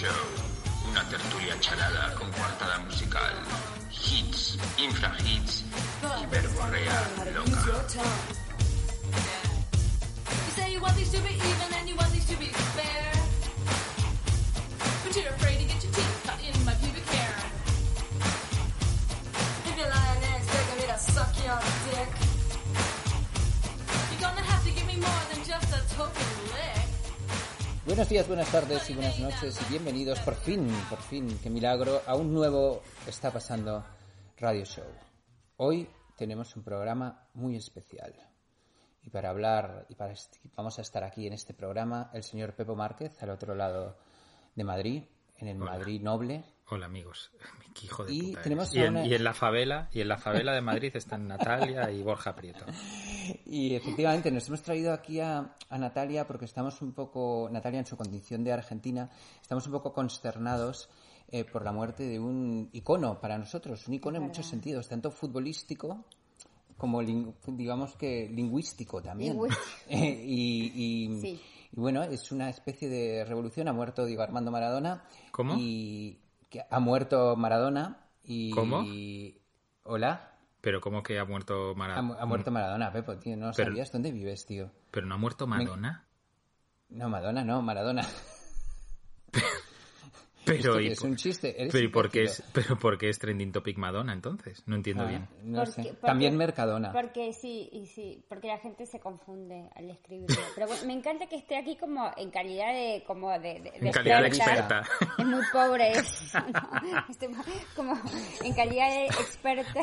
Show, una tertulia charada con coartada musical, hits, infrahits y verborrea Buenos días, buenas tardes y buenas noches y bienvenidos por fin, por fin, qué milagro, a un nuevo Está pasando Radio Show. Hoy tenemos un programa muy especial. Y para hablar, y para vamos a estar aquí en este programa, el señor Pepo Márquez, al otro lado de Madrid, en el Hola. Madrid Noble. Hola amigos, qué hijo de Y puta tenemos y, en, una- y en la favela y en la favela de Madrid están Natalia y Borja Prieto. Y efectivamente nos hemos traído aquí a, a Natalia porque estamos un poco, Natalia en su condición de argentina, estamos un poco consternados eh, por la muerte de un icono para nosotros, un icono en muchos sentidos, tanto futbolístico como digamos que lingüístico también. Lingüístico. Eh, y, y- Sí. y bueno, es una especie de revolución. Ha muerto Diego Armando Maradona. ¿Cómo? Y que ha muerto Maradona. Y, ¿Cómo? Hola. Pero como que ha muerto Maradona. ha muerto Maradona, Pepo, tío. No Pero- sabías dónde vives, tío. Pero no ha muerto Madonna. No, Madonna, no, Maradona. Pero, Esto y, es un chiste. Eres pero, ¿y por qué imbécil. es, pero ¿por qué es trending topic Madonna entonces? No entiendo Ah, bien. No Porque- sé. porque- También Mercadona. Porque sí, y sí, porque la gente se confunde al escribirlo. Pero bueno, me encanta que esté aquí como en calidad de como de, de- de En calidad de experta. experta. Es muy pobre eso, ¿no? Estoy como en calidad de experta.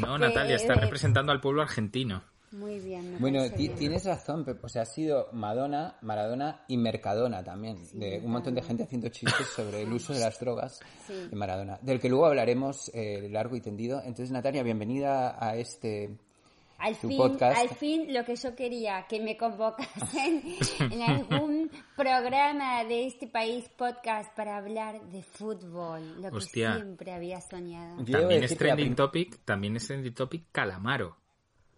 No, Natalia, está de- representando al pueblo argentino. Muy bien. me Bueno, bien. tienes razón, Pepo. O sea, ha sido Madonna, Maradona y Mercadona también. de un montón de gente haciendo chistes sobre el uso de las drogas Sí. de Maradona. Del que luego hablaremos eh, largo y tendido. Entonces, Natalia, bienvenida a este... Al tu fin, podcast. al fin lo que yo quería, que me convocasen en algún programa de este país podcast para hablar de fútbol, lo que siempre había soñado. También es trending topic, también es trending topic Calamaro.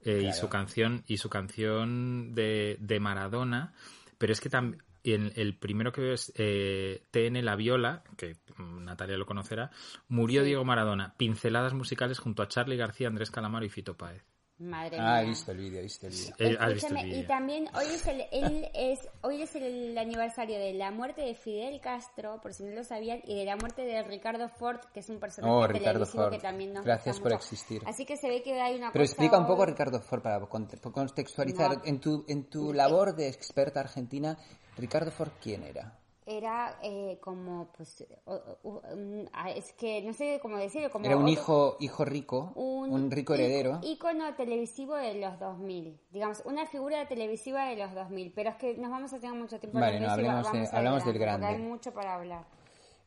Eh, y su canción, y su canción de, de Maradona, pero es que también el, el primero que veo es eh, TN La Viola, que Natalia lo conocerá, murió Diego Maradona, pinceladas musicales junto a Charlie García, Andrés Calamaro y Fito Páez. Madre Ah, he mía. visto el vídeo, he visto el vídeo. Has visto el Escúchame, y vídeo. también hoy es el él es hoy es el aniversario de la muerte de Fidel Castro, por si no lo sabían, y de la muerte de Ricardo Ford, que es un personaje Oh, Ricardo televisivo Ford. que también nos Gracias por mucho. existir. Así que se ve que hay una Pero cosa explica un poco, hoy- Ricardo Ford, para conte- contextualizar. No. En tu, en tu labor de experta argentina, Ricardo Ford, ¿quién era? Era eh, como pues um, ah, es que no sé cómo decirlo como Era un otro- hijo, hijo rico, un, rico í- heredero. ícono televisivo de los 2000 digamos una figura televisiva de los 2000 pero es que nos vamos a tener mucho tiempo Vale, no, de hablemos de- vamos a hablamos del grande, hay mucho para hablar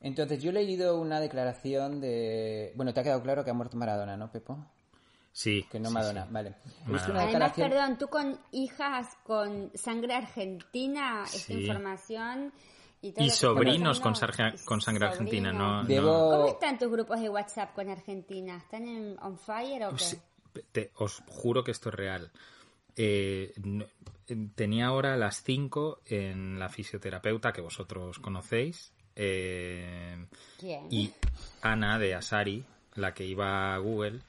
Entonces, yo he leído una declaración de... Bueno, te ha quedado claro que ha muerto Maradona, ¿no, Pepo? Sí. Que no sí, Madonna, sí. vale. Visto Maradona. una además perdón tú con hijas con sangre argentina esta Sí. información y, sobrinos con, con sangre argentina, no, sobrinos. Debo- no- ¿Cómo están tus grupos de WhatsApp con Argentina? ¿Están en on fire o qué? Te- os juro que esto es real. Eh, no- tenía ahora a las 5 en la fisioterapeuta que vosotros conocéis. eh, ¿Quién? y Ana de Asari, la que iba a Google.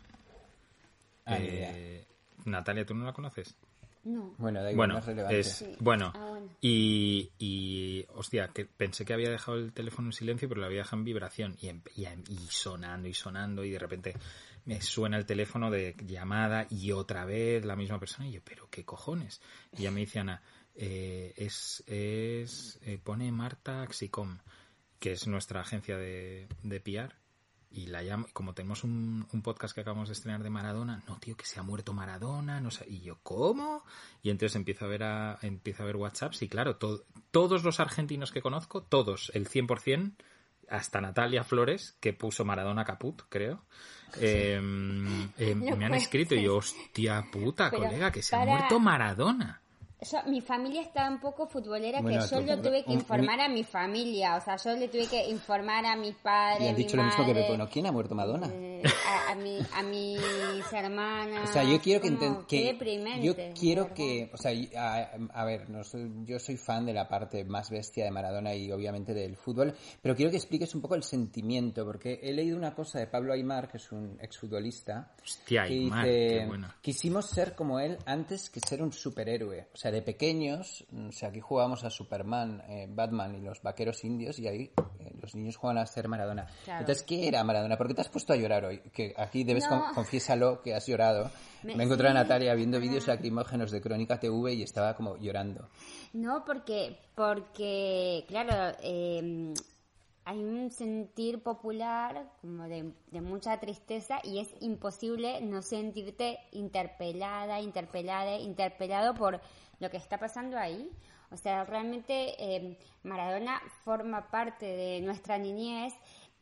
Ah, eh, Natalia, ¿tú no la conoces? No. Bueno, da igual, Bueno, no es relevante. es, Sí. bueno, Ah, bueno. y, y, hostia, que pensé que había dejado el teléfono en silencio, pero lo había dejado en vibración y, em- y, em- y sonando y sonando y de repente me suena el teléfono de llamada y otra vez la misma persona y yo, pero qué cojones. Y ya me dice Ana, eh, es, es, eh, pone Marta Axicom, que es nuestra agencia de, de PR y la llamo, como tenemos un, un podcast que acabamos de estrenar de Maradona, no tío, que se ha muerto Maradona, no sé, y yo, ¿cómo? Y entonces empiezo a ver a, empiezo a ver WhatsApps y claro, to- todos los argentinos que conozco, todos, el 100%, hasta Natalia Flores, que puso Maradona Caput, creo, eh, eh, No me han escrito y yo, hostia puta, Pero colega, que se ha muerto Maradona. Yo- mi familia está un poco futbolera Bueno, que yo lo tuve que un- informar a mi familia, o sea, yo le tuve que informar a mis padres, Y han mi dicho lo mismo que ¿no? ¿Quién ha muerto Madonna? Eh, a, a, mi, a mis hermanas. O sea, yo quiero que, como, inten- qué que yo quiero que, o sea, a, a ver, no soy- yo soy fan de la parte más bestia de Maradona y obviamente del fútbol, pero quiero que expliques un poco el sentimiento, porque he leído una cosa de Pablo Aymar, que es un exfutbolista, Hostia, que Aymar, dice, qué bueno. quisimos ser como él antes que ser un superhéroe. O sea, de pequeños, o sea, aquí jugábamos a Superman, eh, Batman y los vaqueros indios y ahí eh, los niños juegan a ser Maradona. Claro. Entonces, ¿qué era Maradona? ¿Por qué te has puesto a llorar hoy? Que aquí debes, No. con- confiésalo, que has llorado. Me- Me, encontré a. Natalia viendo vídeos lacrimógenos de Crónica TV y estaba como llorando. No, porque, porque claro, eh, hay un sentir popular como de, de mucha tristeza y es imposible no sentirte interpelada, interpelada, interpelado por lo que está pasando ahí. O sea, realmente eh, Maradona forma parte de nuestra niñez,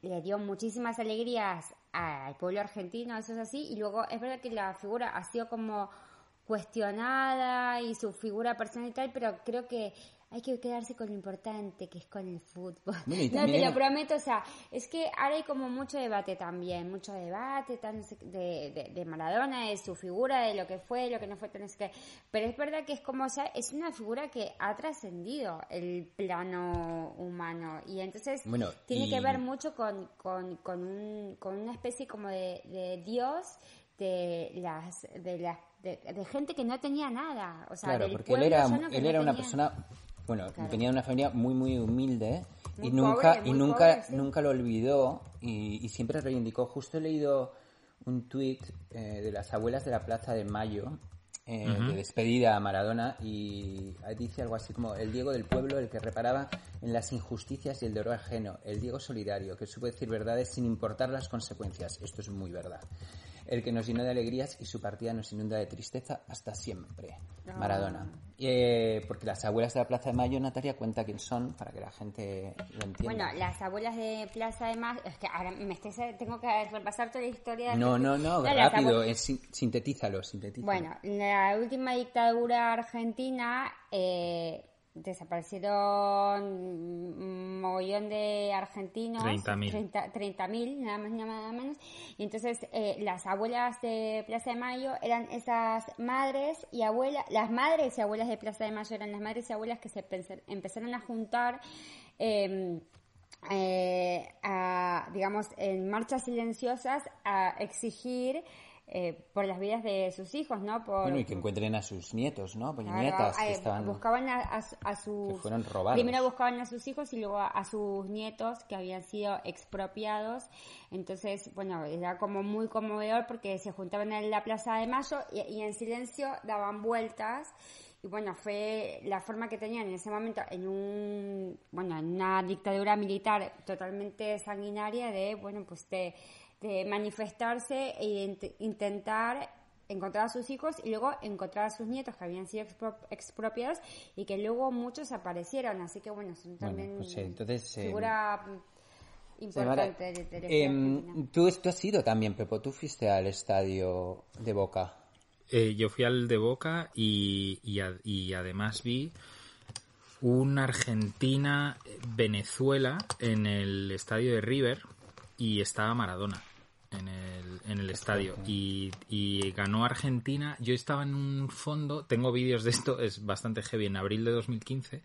le dio muchísimas alegrías al pueblo argentino, eso es así, y luego es verdad que la figura ha sido como cuestionada y su figura personal y tal, pero creo que hay que quedarse con lo importante, que es con el fútbol. Bueno, no, te lo prometo, o sea, es que ahora hay como mucho debate también, mucho debate de, de, de Maradona, de su figura, de lo que fue, lo que no fue, no sé qué. Pero es verdad que es como, o sea, es una figura que ha trascendido el plano humano y entonces Bueno, tiene y- que ver mucho con, con, con, un, con una especie como de, de Dios de las de las de, de gente que no tenía nada o sea claro, del porque él era, él no era una persona, bueno, Claro. venía de una familia muy, muy humilde y nunca, pobre, y nunca, pobre, sí. nunca lo olvidó y, y siempre reivindicó. Justo he leído un tuit eh, de las abuelas de la Plaza de Mayo eh, de despedida a Maradona y dice algo así como el Diego del pueblo, el que reparaba en las injusticias y el dolor ajeno, el Diego solidario, que supo decir verdades sin importar las consecuencias. Esto es muy verdad. El que nos llenó de alegrías y su partida nos inunda de tristeza hasta siempre. Maradona. Eh, porque las abuelas de la Plaza de Mayo, Natalia, cuenta quién son para que la gente lo entienda. bueno las abuelas de Plaza de Mayo es que ahora me estoy, tengo que repasar toda la historia no, no, no, las rápido, es sin- sintetízalo, sintetízalo. Bueno, en la última dictadura argentina eh, desaparecieron un mogollón de argentinos. 30.000. 30 30.000, nada más ni nada menos. Y entonces eh, las abuelas de Plaza de Mayo eran esas madres y abuelas, las madres y abuelas de Plaza de Mayo eran las madres y abuelas que se empezaron a juntar. eh, eh, a, digamos, en marchas silenciosas a exigir eh, por las vidas de sus hijos, ¿no? Por, Bueno, y que encuentren a sus nietos, ¿no? Pues Claro, nietas que eh, estaban... buscaban a, a a sus que fueron robados. primero buscaban a sus hijos y luego a, a sus nietos que habían sido expropiados entonces bueno era como muy conmovedor porque se juntaban en la plaza de Mayo y, y en silencio daban vueltas y bueno fue la forma que tenían en ese momento en un bueno en una dictadura militar totalmente sanguinaria de bueno pues de, de manifestarse e int- intentar encontrar a sus hijos y luego encontrar a sus nietos que habían sido expro- expropiados y que luego muchos aparecieron así que bueno son también pues, eh, entonces, eh, figura importante de, de Em, argentina. tú, tú has ido también, Pepo, tú fuiste al estadio de Boca. Eh, yo fui al de Boca y, y, a- y además vi un Argentina-Venezuela en el estadio de River y estaba Maradona en el, en el estadio y, y ganó Argentina. Yo estaba en un fondo, tengo vídeos de esto, es bastante heavy, en abril de 2015.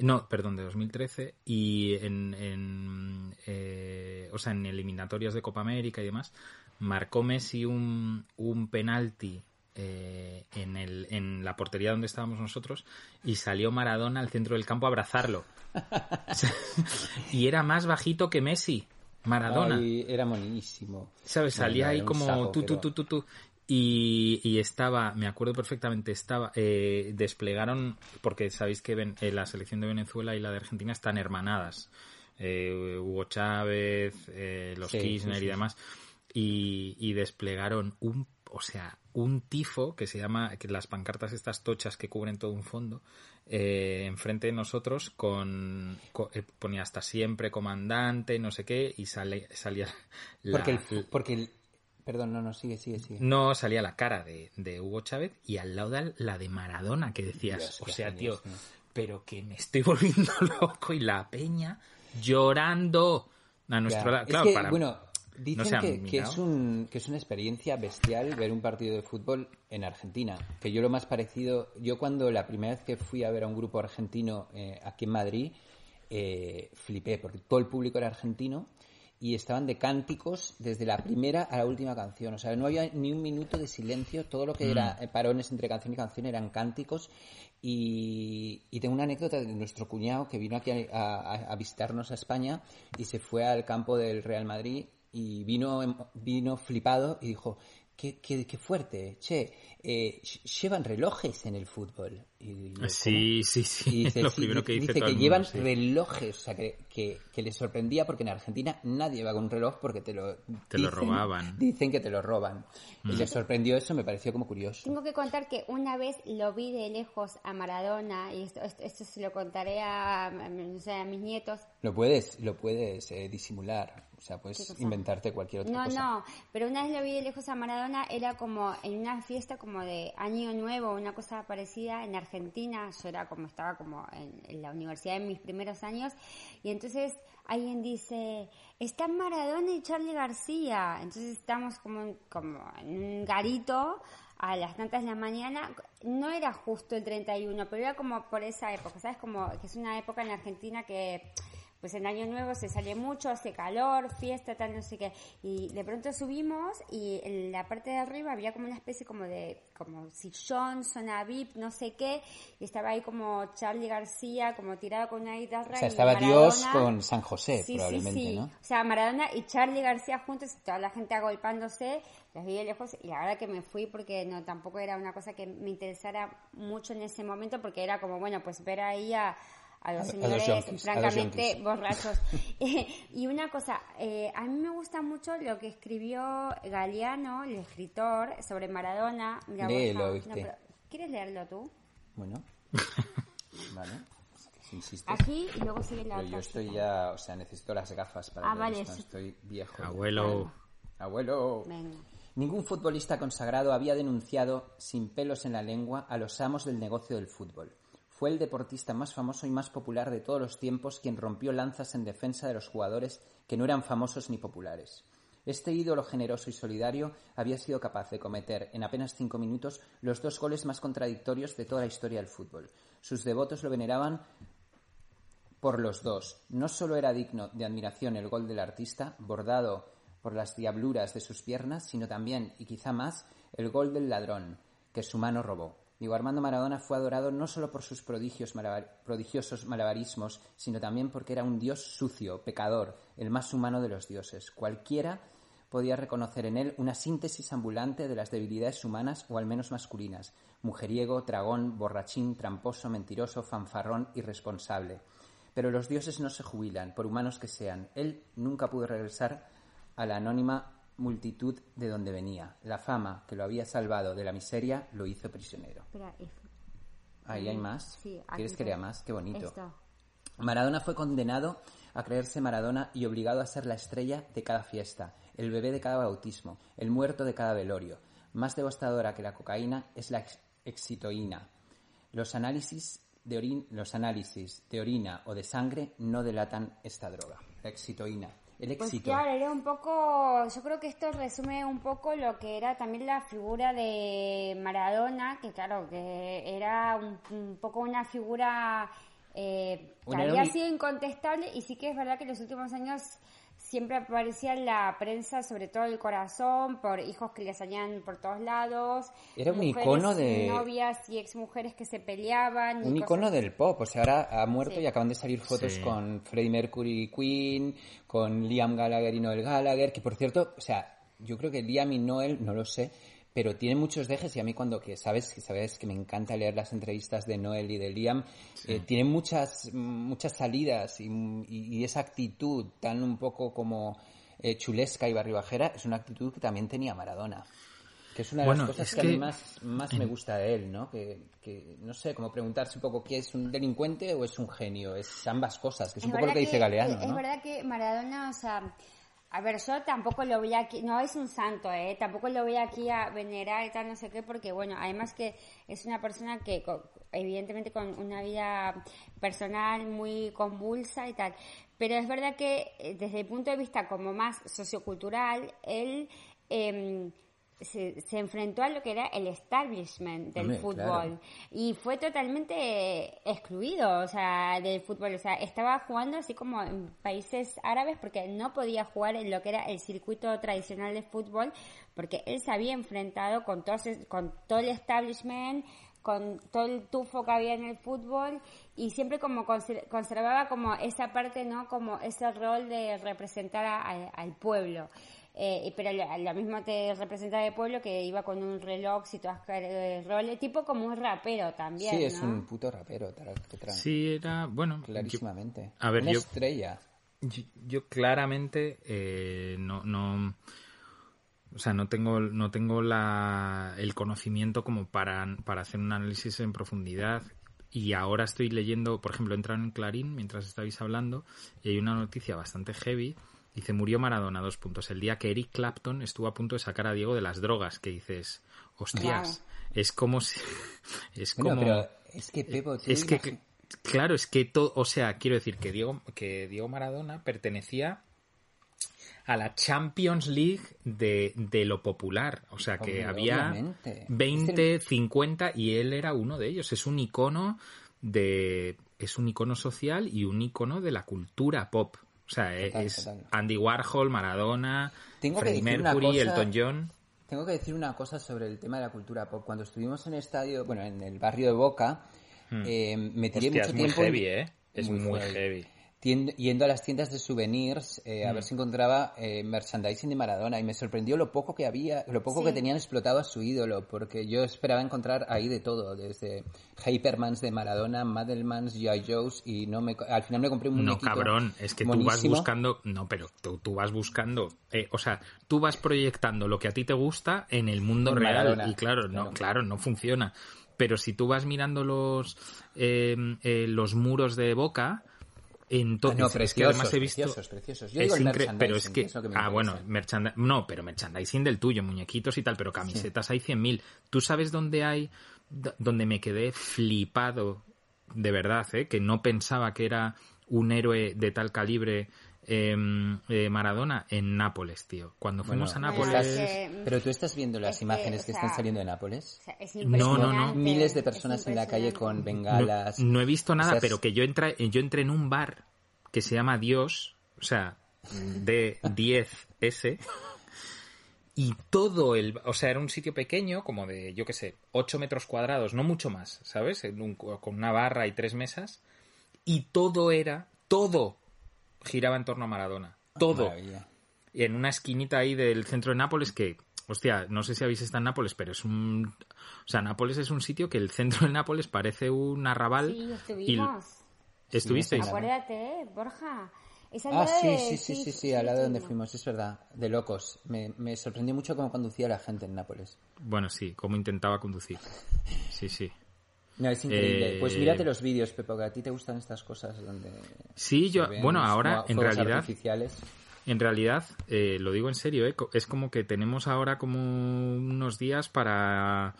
No, perdón, de 2013 y en, en eh, o sea, en eliminatorias de Copa América y demás, marcó Messi un, un penalti eh, en, el, en la portería donde estábamos nosotros y salió Maradona al centro del campo a abrazarlo. Y era más bajito que Messi, Maradona. Ay, era monísimo. ¿Sabes? Salía ahí como sapo, tú, tú, tú, tú, tú. Y, y estaba, me acuerdo perfectamente, estaba, eh, desplegaron, porque sabéis que ven- eh, la selección de Venezuela y la de Argentina están hermanadas. Eh, Hugo Chávez, eh, los Sí, Kirchner sí, sí, y demás. Y, y desplegaron un, o sea, un tifo que se llama, que las pancartas estas tochas que cubren todo un fondo, eh, enfrente de nosotros con, co- eh, ponía hasta siempre comandante, no sé qué, y sale, salía la, Porque el, porque el- Perdón, no, no, sigue, sigue, sigue. no salía la cara de, de Hugo Chávez y al lado de la de Maradona, que decías, Dios, o sea, tío, ¿no? pero que me estoy volviendo loco y la peña llorando a nuestro Ya. lado. Es Claro, que, para, bueno, Dicen no que, que es un, que es una experiencia bestial ver un partido de fútbol en Argentina. Que yo lo más parecido, yo cuando la primera vez que fui a ver a un grupo argentino eh, aquí en Madrid, eh, flipé, porque todo el público era argentino y estaban de cánticos desde la primera a la última canción. O sea, no había ni un minuto de silencio, todo lo que era eh, parones entre canción y canción eran cánticos. Y, y tengo una anécdota de nuestro cuñado que vino aquí a, a- a visitarnos a España y se fue al campo del Real Madrid y vino, vino flipado y dijo, qué, qué, qué fuerte, che, eh, ll- llevan relojes en el fútbol. Y yo, Sí, sí, sí. y dice, lo sí, primero que dice, dice todo que el llevan mundo, sí. relojes, o sea, que, que, que les sorprendía porque en Argentina nadie va con un reloj porque te lo Te lo robaban. Dicen que te lo roban. Y les sorprendió eso, me pareció como curioso. Tengo que contar que una vez lo vi de lejos a Maradona, y esto, esto, esto se lo contaré a, a- a mis nietos. Lo puedes, lo puedes eh, disimular, o sea, ¿Qué puedes inventarte cualquier otra No, cosa. no, pero una vez lo vi de lejos a Maradona, era como en una fiesta como de Año Nuevo, una cosa parecida en Argentina, yo era como, estaba como en, en la universidad en mis primeros años, y entonces alguien dice, están Maradona y Charlie García, entonces estamos como, en- como en un garito a las tantas de la mañana, no era justo el 31, pero era como por esa época, ¿sabes? Como que es una época en Argentina que pues en Año Nuevo se sale mucho, hace calor, fiesta, tal, no sé qué. Y de pronto subimos y en la parte de arriba había como una especie como de, como sillón, zona VIP, no sé qué. Y estaba ahí como Charlie García, como tirado con una guitarra. O sea, y estaba Maradona. Dios con San José, Sí, probablemente, sí, sí. ¿no? O sea, Maradona y Charlie García juntos y toda la gente agolpándose, los vi de lejos y la verdad que me fui porque no tampoco era una cosa que me interesara mucho en ese momento porque era como, bueno, pues ver ahí a, a los los señores a los francamente yonkis. borrachos. Y una cosa, eh, a mí me gusta mucho lo que escribió Galeano, el escritor, sobre Maradona. Mira, Léelo, ¿viste? pero- ¿Quieres leerlo tú? Bueno, vale. Aquí y luego sigue la Pero otra. yo estoy cita. ya, o sea, necesito las gafas para Ah, leer vale, esto, sí. estoy viejo. Abuelo. Abuelo. Venga. Ningún futbolista consagrado había denunciado sin pelos en la lengua a los amos del negocio del fútbol. Fue el deportista más famoso y más popular de todos los tiempos quien rompió lanzas en defensa de los jugadores que no eran famosos ni populares. Este ídolo generoso y solidario había sido capaz de cometer en apenas cinco minutos los dos goles más contradictorios de toda la historia del fútbol. Sus devotos lo veneraban por los dos. No solo era digno de admiración el gol del artista, bordado por las diabluras de sus piernas, sino también, y quizá más, el gol del ladrón, que su mano robó. Diego Armando Maradona fue adorado no solo por sus prodigios prodigiosos malabarismos, sino también porque era un dios sucio, pecador, el más humano de los dioses. Cualquiera podía reconocer en él una síntesis ambulante de las debilidades humanas o al menos masculinas. Mujeriego, tragón, borrachín, tramposo, mentiroso, fanfarrón, irresponsable. Pero los dioses no se jubilan, por humanos que sean. Él nunca pudo regresar a la anónima multitud de donde venía. La fama que lo había salvado de la miseria lo hizo prisionero. Espera, Ahí hay más. Sí, ¿Quieres que lea más? Qué bonito. Esto. Maradona fue condenado a creerse Maradona y obligado a ser la estrella de cada fiesta, el bebé de cada bautismo, el muerto de cada velorio. Más devastadora que la cocaína es la ex- excitoína. Los análisis de orin- los análisis de orina o de sangre no delatan esta droga, la excitoína. El Pues éxito. claro, era un poco, yo creo que esto resume un poco lo que era también la figura de Maradona, que claro, que era un, un poco una figura eh, que había sido incontestable y sí que es verdad que en los últimos años siempre aparecía en la prensa, sobre todo el corazón, por hijos que le salían por todos lados. Era un mujeres icono y de- Novias y exmujeres que se peleaban. y Un cosas icono del pop, o sea, ahora ha muerto Sí. y acaban de salir fotos Sí. con Freddie Mercury y Queen, con Liam Gallagher y Noel Gallagher, que por cierto, o sea, yo creo que Liam y Noel, no lo sé, pero tienen muchos dejes y a mí cuando, que sabes, que sabes que me encanta leer las entrevistas de Noel y de Liam, eh, tienen muchas, muchas salidas y, y- y esa actitud tan un poco como eh, chulesca y barribajera, es una actitud que también tenía Maradona. Que es una de Bueno, las cosas es que, a mí que- más, más me gusta de él, ¿no? Que, que, no sé, como preguntarse un poco qué es un delincuente o es un genio. Es ambas cosas, que es un poco lo verdad que dice Galeano, Es ¿no? verdad que Maradona, o sea, A ver, yo tampoco lo voy aquí, no es un santo, ¿eh? Tampoco lo voy aquí a venerar y tal, no sé qué, porque bueno, además que es una persona que evidentemente con una vida personal muy convulsa y tal. Pero es verdad que eh, desde el punto de vista como más sociocultural, él em, se, se enfrentó a lo que era el establishment del Hombre, fútbol claro. y fue totalmente excluido, o sea, del fútbol, o sea, estaba jugando así como en países árabes porque no podía jugar en lo que era el circuito tradicional de fútbol porque él se había enfrentado con todo, con todo el establishment, con todo el tufo que había en el fútbol y siempre como conser- conservaba como esa parte, ¿no? Como ese rol de representar a- a- al pueblo. Eh, pero lo, lo mismo te representaba el pueblo que iba con un reloj y todas eh, roles, tipo como un rapero también, Sí, es un puto rapero, Sí, era, bueno, yo- clarísimamente. a ver, Una yo- estrella. Yo, yo claramente eh, no, no, o sea, no tengo, no tengo la, el conocimiento como para, para hacer un análisis en profundidad. Y ahora estoy leyendo, por ejemplo, he entrado en Clarín mientras estabais hablando y hay una noticia bastante heavy. Dice, murió Maradona, dos puntos. El día que Eric Clapton estuvo a punto de sacar a Diego de las drogas, que dices, hostias, es como si... Es Bueno, como... pero es que Pepo, tú Es que, claro, es que todo, o sea, quiero decir que Diego, que Diego Maradona pertenecía a la Champions League de, de lo popular. O sea, que Hombre, había obviamente. 20, 50 y él era uno de ellos. Es un icono de, es un icono social y un icono de la cultura pop. O sea, Total, es total. Andy Warhol, Maradona, Tengo que Freddie decir Mercury, cosa- Elton John. Tengo que decir una cosa sobre el tema de la cultura pop. Cuando estuvimos en el estadio, bueno, en el barrio de Boca, eh, me tiré Hmm. Hostia, mucho es muy tiempo en- heavy, ¿eh? Es muy heavy. Yendo a las tiendas de souvenirs eh, a ver si encontraba eh, merchandising de Maradona y me sorprendió lo poco que había, lo poco que tenían explotado a su ídolo, porque yo esperaba encontrar ahí de todo, desde Hypermans de Maradona, Madelmans, G.I. Joe's y no me, al final me compré un No, cabrón, es que tú vas buscando. No, pero tú, tú vas buscando. eh, o sea, tú vas proyectando lo que a ti te gusta en el mundo En real. Maradona, y claro, no, claro. claro, no funciona. Pero si tú vas mirando los, los muros de boca. Ah, Entonces, no, es que preciosos, además he visto. preciosos, preciosos. Yo es digo el pero es merchandising, que, que es ah, bueno, merchanda- no, pero merchandising del tuyo, muñequitos y tal, pero camisetas hay 100.000. ¿Tú sabes dónde hay, donde me quedé flipado, de verdad, eh, que no pensaba que era un héroe de tal calibre eh, eh, Maradona? En Nápoles, tío. Cuando fuimos Bueno, a Nápoles... es que- Pero tú estás viendo las Es que, imágenes que están saliendo de Nápoles. O sea, es No, no, no. Miles de personas en la calle con bengalas. No, no he visto O nada, sea, es- pero que yo entré, yo entré en un bar que se llama Dios, o sea, de 10S, y todo el, o sea, era un sitio pequeño, como de, yo qué sé, 8 metros cuadrados, no mucho más, ¿sabes? En un- con una barra y tres mesas, y todo era, todo giraba en torno a Maradona, todo. Maravilla. Y en una esquinita ahí del centro de Nápoles que, hostia, no sé si habéis estado en Nápoles, pero es un... O sea, Nápoles es un sitio que el centro de Nápoles parece un arrabal. Sí, y estuvimos. ¿Estuvisteis? Sí, Acuérdate, eh, Borja. Es al Ah, sí, de- sí, sí, sí, sí, al lado de donde fuimos, es verdad, de locos. Me, me sorprendió mucho cómo conducía la gente en Nápoles. Bueno, sí, como intentaba conducir. Sí, sí. No, es increíble. Eh, Pues mírate los vídeos, Pepo, que a ti te gustan estas cosas donde... Sí, yo, bueno, ahora, en realidad, artificiales. en realidad, eh, lo digo en serio, eh, es como que tenemos ahora como unos días para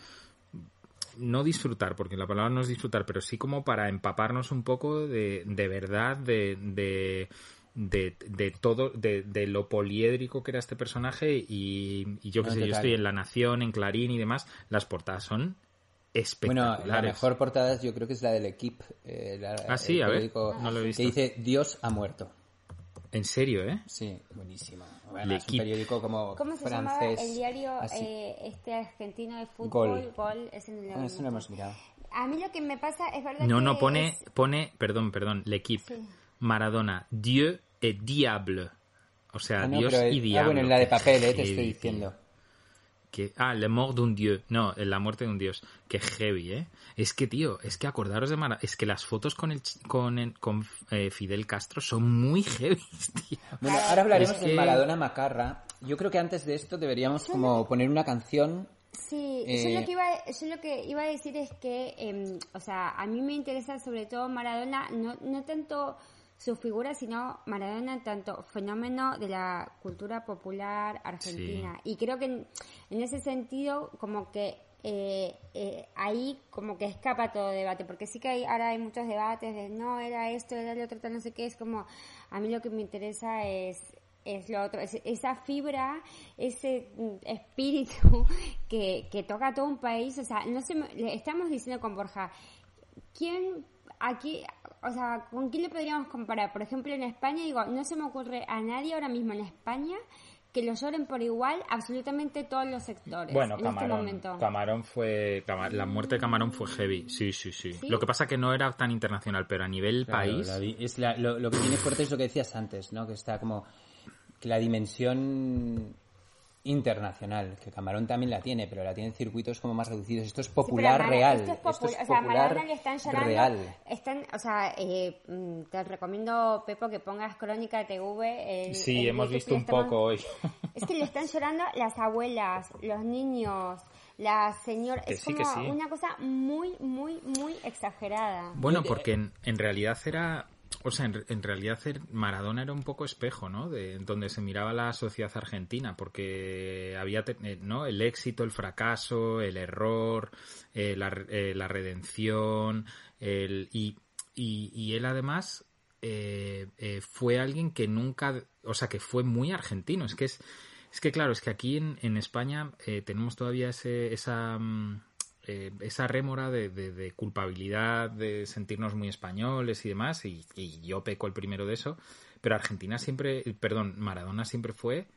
no disfrutar, porque la palabra no es disfrutar, pero sí como para empaparnos un poco de, de verdad, de, de, de, de todo, de, de lo poliédrico que era este personaje y, y yo que No, sé, yo estoy en La Nación, en Clarín y demás, las portadas son Bueno, espectaculares. la mejor portada yo creo que es la del Equipe. eh, la- Ah, sí, el a ver, no lo he visto. Que dice Dios ha muerto. En serio, ¿eh? Sí, buenísima. Bueno, es un periódico como ¿Cómo se francés. el diario eh, este argentino de fútbol? Gol. ese no lo Ah, eso no hemos mirado. A mí lo que me pasa es verdad No, que no, pone, es- pone, perdón, perdón, l'equipe. Sí. Maradona, Dieu et diable. O sea, Ah, no, Dios el- y ah, diablo. bueno, en la de papel, eh, te estoy tío. diciendo. Que, ah, le mort d'un dieu. No, la muerte de un dios. Qué heavy, ¿eh? Es que, tío, es que acordaros de Maradona. Es que las fotos con el ch- con, el- con eh, Fidel Castro son muy heavy, tío. Bueno, ahora hablaremos Es de Maradona Macarra. Yo creo que antes de esto deberíamos como poner una canción. Sí, Eh, yo, lo que iba, yo lo que iba a decir es que, em, o sea, a mí me interesa sobre todo Maradona, no, no tanto su figura, sino Maradona, tanto fenómeno de la cultura popular argentina. Y creo que en, en ese sentido, como que eh, eh, ahí como que escapa todo debate, porque sí que hay, ahora hay muchos debates de no, era esto, era lo otro, tal, no sé qué, es como, a mí lo que me interesa es es lo otro, es esa fibra, ese mm, espíritu que, que toca a todo un país, o sea, no se me- estamos diciendo con Borja, ¿quién aquí, o sea, con quién le podríamos comparar? Por ejemplo, en España, digo, no se me ocurre a nadie ahora mismo en España que lo lloren por igual absolutamente todos los sectores Bueno, en este Camarón. momento. Camarón fue. La muerte de Camarón fue heavy. Sí, sí, sí, ¿Sí? Lo que pasa que no era tan internacional, pero a nivel Claro, país. la es la- lo, lo que tiene fuerte es lo que decías antes, ¿no? Que está como que la dimensión internacional, que Camarón también la tiene, pero la tiene en circuitos como más reducidos. Esto es popular real. Esto es, popu- Esto es o sea, popular están llorando. real. Están, o sea, eh, mm, te recomiendo, Pepo, que pongas Crónica TV. el- Sí, el hemos YouTube visto un estamos- poco hoy. Es que le están llorando las abuelas, los niños, la señora. Que Es sí, como sí. una cosa muy, muy, muy exagerada. Bueno, porque en, en realidad era. O sea, en, en realidad Maradona era un poco espejo, ¿no? De donde se miraba la sociedad argentina, porque había, eh, ¿no? El éxito, el fracaso, el error, eh, eh, la redención, el, y, él además eh, fue alguien que nunca, o sea, que fue muy argentino. Es que es, es que claro, es que aquí en, en España tenemos todavía ese, esa, mm, eh, esa rémora de, de- de culpabilidad, de sentirnos muy españoles y demás, y, y yo peco el primero de eso, pero Argentina siempre, perdón, Maradona siempre fue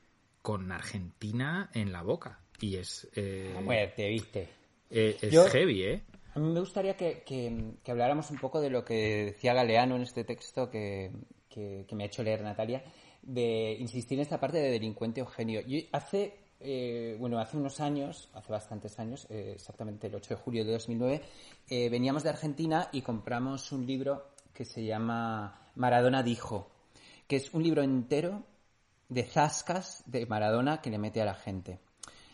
con Argentina en la boca. Y es, eh, muerte, ¿viste? eh, es Yo- heavy, ¿eh? A mí me gustaría que, que- que habláramos un poco de lo que decía Galeano en este texto que, que- que me ha hecho leer Natalia, de insistir en esta parte de delincuente Eugenio. Yo hace, eh, bueno, hace unos años, hace bastantes años, eh, exactamente el 8 de julio de 2009, eh, veníamos de Argentina y compramos un libro que se llama Maradona dijo, que es un libro entero de zascas de Maradona que le mete a la gente.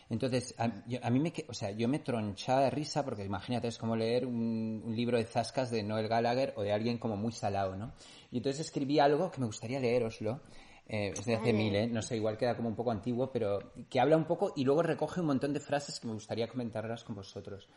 Entonces, a, yo- mí me, o sea, yo me tronchaba de risa porque imagínate, es como leer un, un libro de zascas de Noel Gallagher o de alguien como muy salado, ¿no? Y entonces escribí algo que me gustaría leeroslo. Eh, es de hace Vale. mil, ¿eh? No sé, igual queda como un poco antiguo, pero que habla un poco y luego recoge un montón de frases que me gustaría comentarlas con vosotros.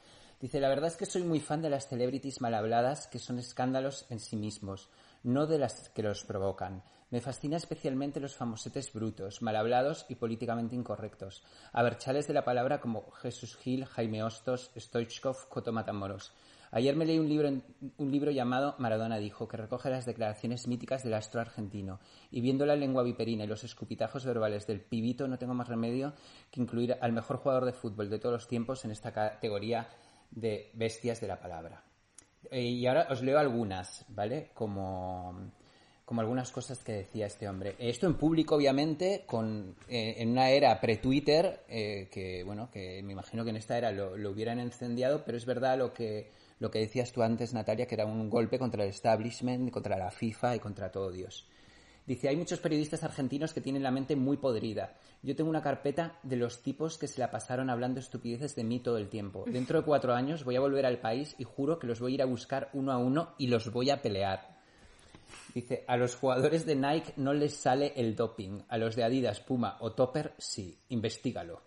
Dice, la verdad es que soy muy fan de las celebrities mal habladas que son escándalos en sí mismos, no de las que los provocan. Me fascina especialmente los famosetes brutos, mal hablados y políticamente incorrectos. Aberchales de la palabra como Jesús Gil, Jaime Hostos, Stoichkov, Coto Matamoros. Ayer me leí un libro, un libro llamado Maradona dijo, que recoge las declaraciones míticas del astro argentino. Y viendo la lengua viperina y los escupitajos verbales del pibito, no tengo más remedio que incluir al mejor jugador de fútbol de todos los tiempos en esta categoría de bestias de la palabra. Eh, y ahora os leo algunas, ¿vale? Como, como algunas cosas que decía este hombre. Esto en público, obviamente, con, eh, en una era pre-Twitter, eh, que, bueno, que me imagino que en esta era lo, lo hubieran encendiado, pero es verdad lo que, lo que decías tú antes, Natalia, que era un golpe contra el establishment, contra la FIFA y contra todo Dios. Dice, hay muchos periodistas argentinos que tienen la mente muy podrida. Yo tengo una carpeta de los tipos que se la pasaron hablando estupideces de mí todo el tiempo. Dentro de cuatro años voy a volver al país y juro que los voy a ir a buscar uno a uno y los voy a pelear. Dice, a los jugadores de Nike no les sale el doping. A los de Adidas, Puma o Topper, sí. Investígalo.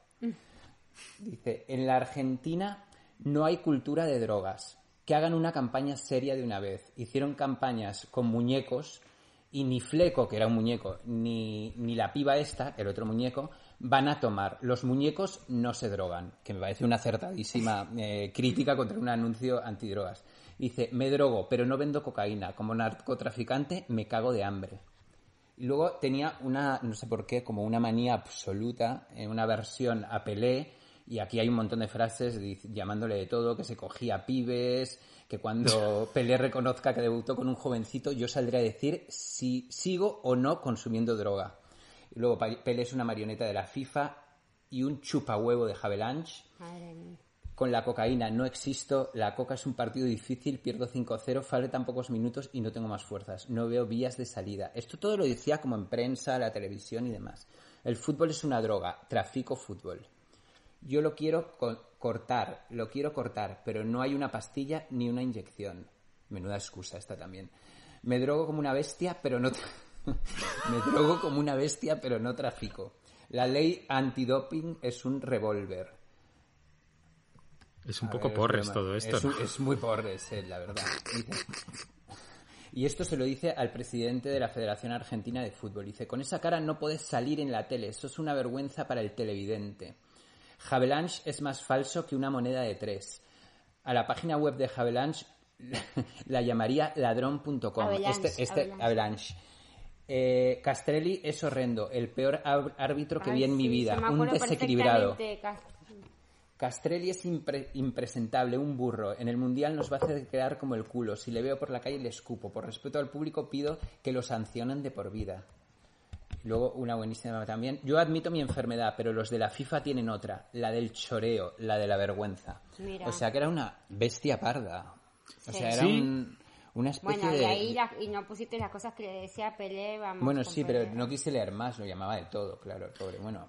Dice, en la Argentina no hay cultura de drogas. Que hagan una campaña seria de una vez. Hicieron campañas con muñecos y ni Fleco, que era un muñeco, ni, ni la piba esta, el otro muñeco, van a tomar. Los muñecos no se drogan, que me parece una acertadísima eh, crítica contra un anuncio antidrogas. Dice, me drogo, pero no vendo cocaína. Como narcotraficante me cago de hambre. Y luego tenía una, no sé por qué, como una manía absoluta, en una versión a Pelé, y aquí hay un montón de frases llamándole de todo, que se cogía pibes, que cuando Pelé reconozca que debutó con un jovencito, yo saldré a decir si sigo o no consumiendo droga. Y luego Pelé es una marioneta de la FIFA y un chupahuevo de. Madre mía. Con la cocaína no existo, la coca es un partido difícil, pierdo 5-0, faltan pocos minutos y no tengo más fuerzas. No veo vías de salida. Esto todo lo decía como en prensa, la televisión y demás. El fútbol es una droga, trafico fútbol. Yo lo quiero co- cortar, lo quiero cortar, pero no hay una pastilla ni una inyección. Menuda excusa esta también. Me drogo como una bestia, pero no... Me drogo como una bestia, pero no trafico. La ley antidoping es un revólver. Es un A poco ver, porres es todo esto. Es, ¿no? un- es muy porres, eh, la verdad. Y esto se lo dice al presidente de la Federación Argentina de Fútbol. Dice, con esa cara no puedes salir en la tele, eso es una vergüenza para el televidente. Havelange es más falso que una moneda de tres. A la página web de Havelange la llamaría ladrón.com. Este, este, Avalanche. Avalanche. Eh, Castrelli es horrendo, el peor árbitro que Ay, vi en mi vida, un desequilibrado. Castrelli es impre- impresentable, un burro. En el Mundial nos va a hacer quedar como el culo. Si le veo por la calle le escupo. Por respeto al público pido que lo sancionen de por vida. Luego una buenísima también. Yo admito mi enfermedad, pero los de la FIFA tienen otra. La del choreo, la de la vergüenza. Mira. O sea que era una bestia parda. O Sí. sea, era Sí. un- una especie Bueno, y de... ahí la- y no pusiste las cosas que le decía Pelé, vamos. Bueno, sí, pero no quise leer más. Lo llamaba de todo, claro, el pobre. Bueno,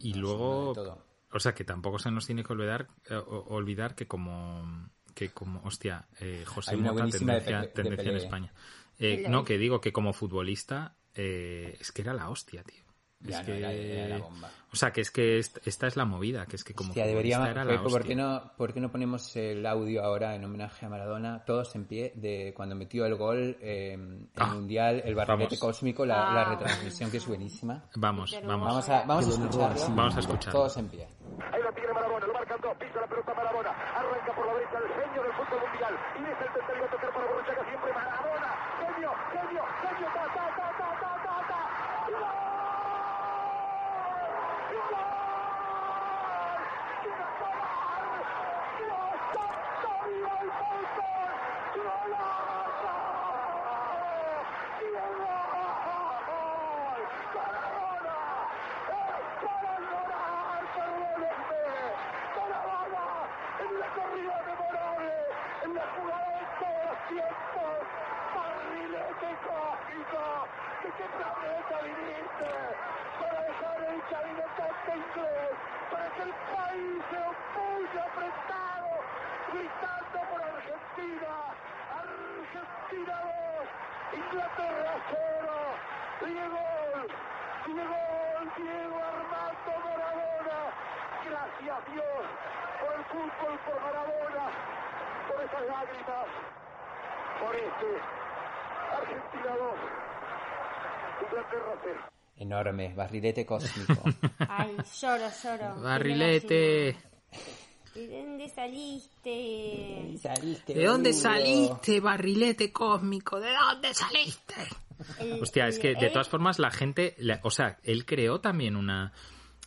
Y no luego, de todo. o sea, que tampoco se nos tiene que olvidar, eh, olvidar que como, que como, hostia, eh, José Mota, de tendencia, de en. España. Eh, no, que digo que como futbolista, eh, es que era la hostia, tío. Ya, es no, que, era- era la bomba. O sea, que es que est- esta es la movida, que es que como Hostia, deberíamos, era la ¿por, qué no, ¿por qué no ponemos el audio ahora en homenaje a Maradona, todos en pie, de cuando metió el gol eh, en Ah, el Mundial, el barrilete cósmico, la, la Ah. retransmisión que es buenísima? Vamos, vamos. Vamos a, vamos a escucharlo. Vamos a escucharlo. Todos en pie. Ahí lo tiene Maradona, lo marcan dos, pisa la pelota Maradona, arranca por la derecha el genio del fútbol mundial, y es el tercero a tocar para Borruchaga siempre Maradona, genio, genio, genio, ta, ta, ta, ta, ta, ta, ta, y gol, y gol, y gol, Dios santo, viva el fútbol, golazo, y gol, Maradona, es para llorar, perdónenme, Maradona, en la corrida memorable, en la jugada de todos los tiempos, barrilete cósmico, ¿de qué planeta viniste? Para dejar el caminotante inglés, para que el país se opulle apretado, gritando por Argentina, Argentina 2, Inglaterra 0, Diego, Diego, Diego Armando Maradona, gracias Dios por el fútbol, por Maradona, por esas lágrimas, por este, Argentina 2, Inglaterra 0. Enorme, barrilete cósmico. Ay, lloro, lloro. Barrilete. ¿De dónde saliste? Saliste, ¿De dónde saliste, barrilete cósmico? ¿De dónde saliste? El- Hostia, es el- que de todas formas la gente, la- o sea, él creó también una,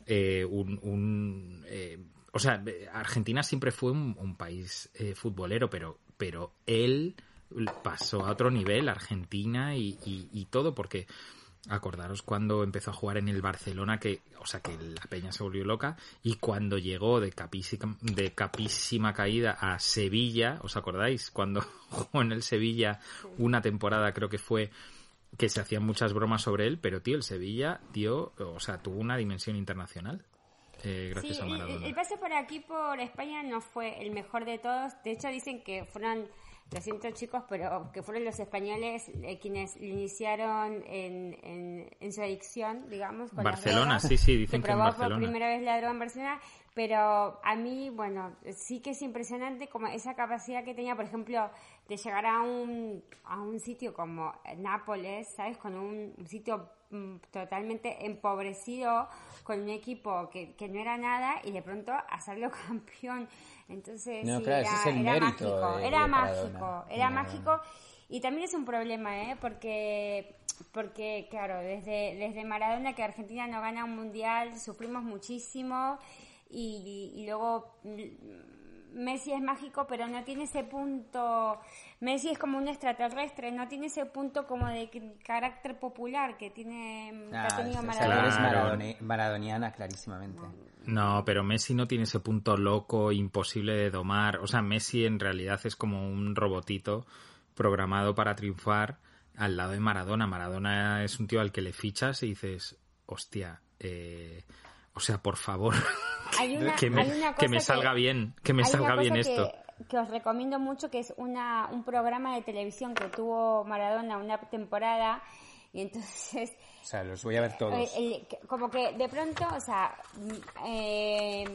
eh, un, un, eh, o sea, Argentina siempre fue un, un país eh, futbolero, pero, pero él pasó a otro nivel, Argentina y, y- y todo, porque acordaros cuando empezó a jugar en el Barcelona, que, o sea, que la peña se volvió loca, y cuando llegó de capísima, de capísima caída a Sevilla, ¿os acordáis? Cuando jugó en el Sevilla una temporada, creo que fue, que se hacían muchas bromas sobre él, pero tío, el Sevilla dio, o sea, tuvo una dimensión internacional. eh, gracias Sí, a el- el, Maradona. el pase por aquí, por España, no fue el mejor de todos. De hecho, dicen que fueron, lo siento chicos, pero que fueron los españoles eh, quienes iniciaron en, en, en su adicción, digamos. Con las Barcelona, drogas. sí, sí, dicen Se que en probó por Barcelona. primera vez la droga en Barcelona, pero a mí, bueno, sí que es impresionante como esa capacidad que tenía, por ejemplo, de llegar a un, a un sitio como Nápoles, ¿sabes? Con un, un sitio mm, totalmente empobrecido, con un equipo que, que no era nada y de pronto hacerlo campeón. Entonces, No, sí, claro, era, ese es el era mérito mágico, de- era de mágico, era No. mágico. Y también es un problema, ¿eh? Porque, porque claro, desde, desde Maradona que Argentina no gana un mundial, sufrimos muchísimo y, y luego mm, Messi es mágico, pero no tiene ese punto. Messi es como un extraterrestre, no tiene ese punto como de que- carácter popular que tiene que Ah, ha tenido o sea, Maradona. maradone- maradoniana clarísimamente. No, pero Messi no tiene ese punto loco, imposible de domar. O sea, Messi en realidad es como un robotito programado para triunfar al lado de Maradona. Maradona es un tío al que le fichas y dices, hostia, eh, o sea, por favor, Hay una- que, me, hay una que me cosa salga que- bien, que me Hay una salga bien cosa esto. que que os recomiendo mucho, que es una, un programa de televisión que tuvo Maradona una temporada. Y entonces O sea, los voy a ver todos. eh, como que de pronto, o sea, mm, eh,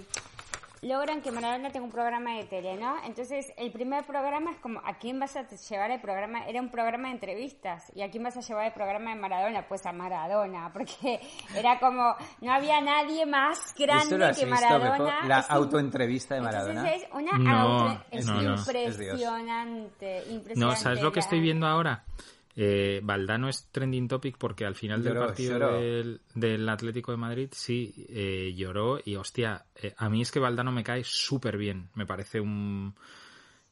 logran que Maradona tenga un programa de tele, ¿no? Entonces, el primer programa es como, ¿a quién vas a llevar el programa? Era un programa de entrevistas. ¿Y a quién vas a llevar el programa de Maradona? Pues a Maradona, porque era como, no había nadie más ¿Esto grande lo has que Maradona. La autoentrevista de entonces Maradona. es una No, auto, es no, no. impresionante, impresionante. No, ¿sabes lo que estoy viendo ahora? Eh, Valdano es trending topic porque al final del Lloró, partido lloró. del, del Atlético de Madrid sí eh, lloró y hostia, eh, a mí es que Valdano me cae súper bien, me parece un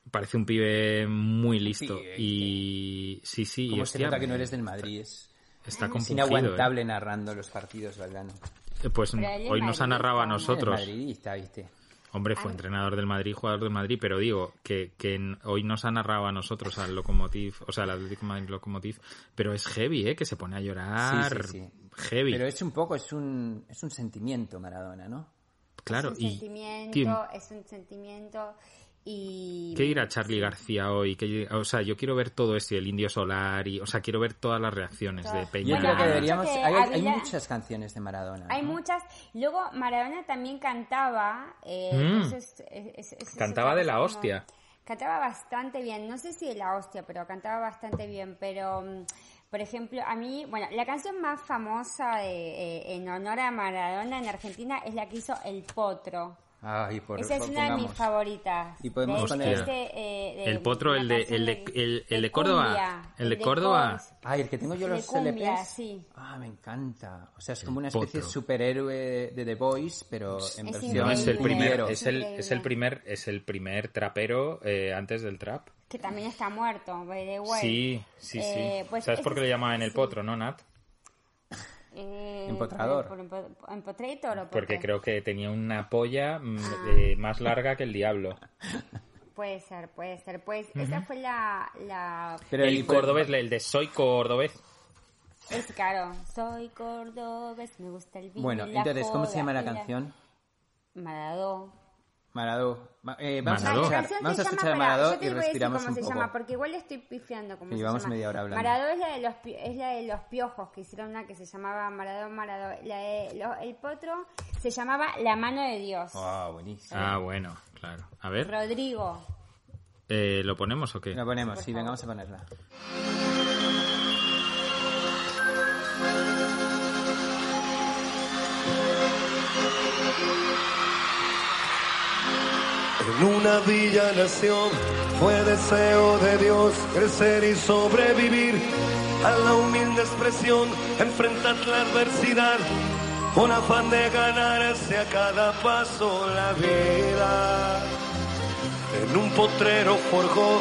me parece un pibe muy listo Pibe, y sí sí y ¿Cómo se hostia, nota que no eres del Madrid? Es, está es compungido, inaguantable narrando los partidos, Valdano. eh. Eh, pues es hoy nos ha narrado a nosotros Es madridista, ¿viste? Hombre, fue entrenador del Madrid, jugador del Madrid, pero digo que, que en- hoy nos ha narrado a nosotros al Lokomotiv, o sea, al Atlético Madrid Lokomotiv, pero es heavy, ¿eh? Que se pone a llorar. Sí, sí, sí. Heavy, Pero es un poco, es un, es un sentimiento Maradona, ¿no? claro. es un y sentimiento, tío, es un sentimiento y... ¿Qué dirá Charlie García hoy? ¿Qué- o sea, yo quiero ver todo esto, y el Indio Solar, y, o sea, quiero ver todas las reacciones de. Yo Peña. Bueno, creo que hay deberíamos... que Hay, muchas canciones de Maradona. Hay ¿no? muchas. Luego Maradona también cantaba. eh, Mm. entonces, es- es- es- Cantaba de la como- hostia. Cantaba bastante bien. No sé si de la hostia, pero cantaba bastante bien. Pero, mm, por ejemplo, a mí, bueno, la canción más famosa de, eh, en honor a Maradona en Argentina es la que hizo El Potro. Ay, por Esa es una de mis favoritas. Y podemos De- poner- este, eh, de- El Potro, el de- el de- el- el de Córdoba. cumbia, El de Córdoba. cors- Ay, el que tengo yo de los cumbia, LPs. sí. Ah, me encanta. O sea, es como una especie de potro. superhéroe de The Voice, pero en Es versión es el primer, es el, es el primer, es el primer trapero eh, antes del trap. Que también está muerto, by the way. Sí, sí, sí. Eh, pues ¿Sabes por qué le llamaban el sí. potro, no, Nat? Eh, Empotrador. ¿por- por empo- ¿Empotrator o por Porque qué? creo que tenía una polla mm, Ah. eh, más larga que el diablo. Puede ser, puede ser. Pues esa fue la... la... Pero el cordobés, el de soy cordobés. Es claro. Soy cordobés, me gusta el vino Bueno, y la entonces, ¿cómo se llama la- canción? Maradó. Maradó. Ma- eh, vamos Maradó. a La escuchar, vamos se a llama escuchar a Maradó yo te y voy a decir respiramos cómo un se poco. llama, porque igual estoy pifiando cómo Y se llevamos llama. media hora hablando. Maradó es la, de los, es la de los piojos, que hicieron una que se llamaba Maradó, Maradó. La de lo- el potro se llamaba La mano de Dios. Ah, buenísimo. Ah, bueno, claro. A ver, Rodrigo. eh, ¿lo ponemos o qué? La ponemos, Por sí, favor. venga, vamos a ponerla. En una villa nación fue deseo de Dios crecer y sobrevivir a la humilde expresión, enfrentar la adversidad con afán de ganarse a cada paso la vida. En un potrero forjó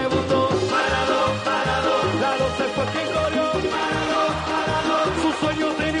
su sueño tenía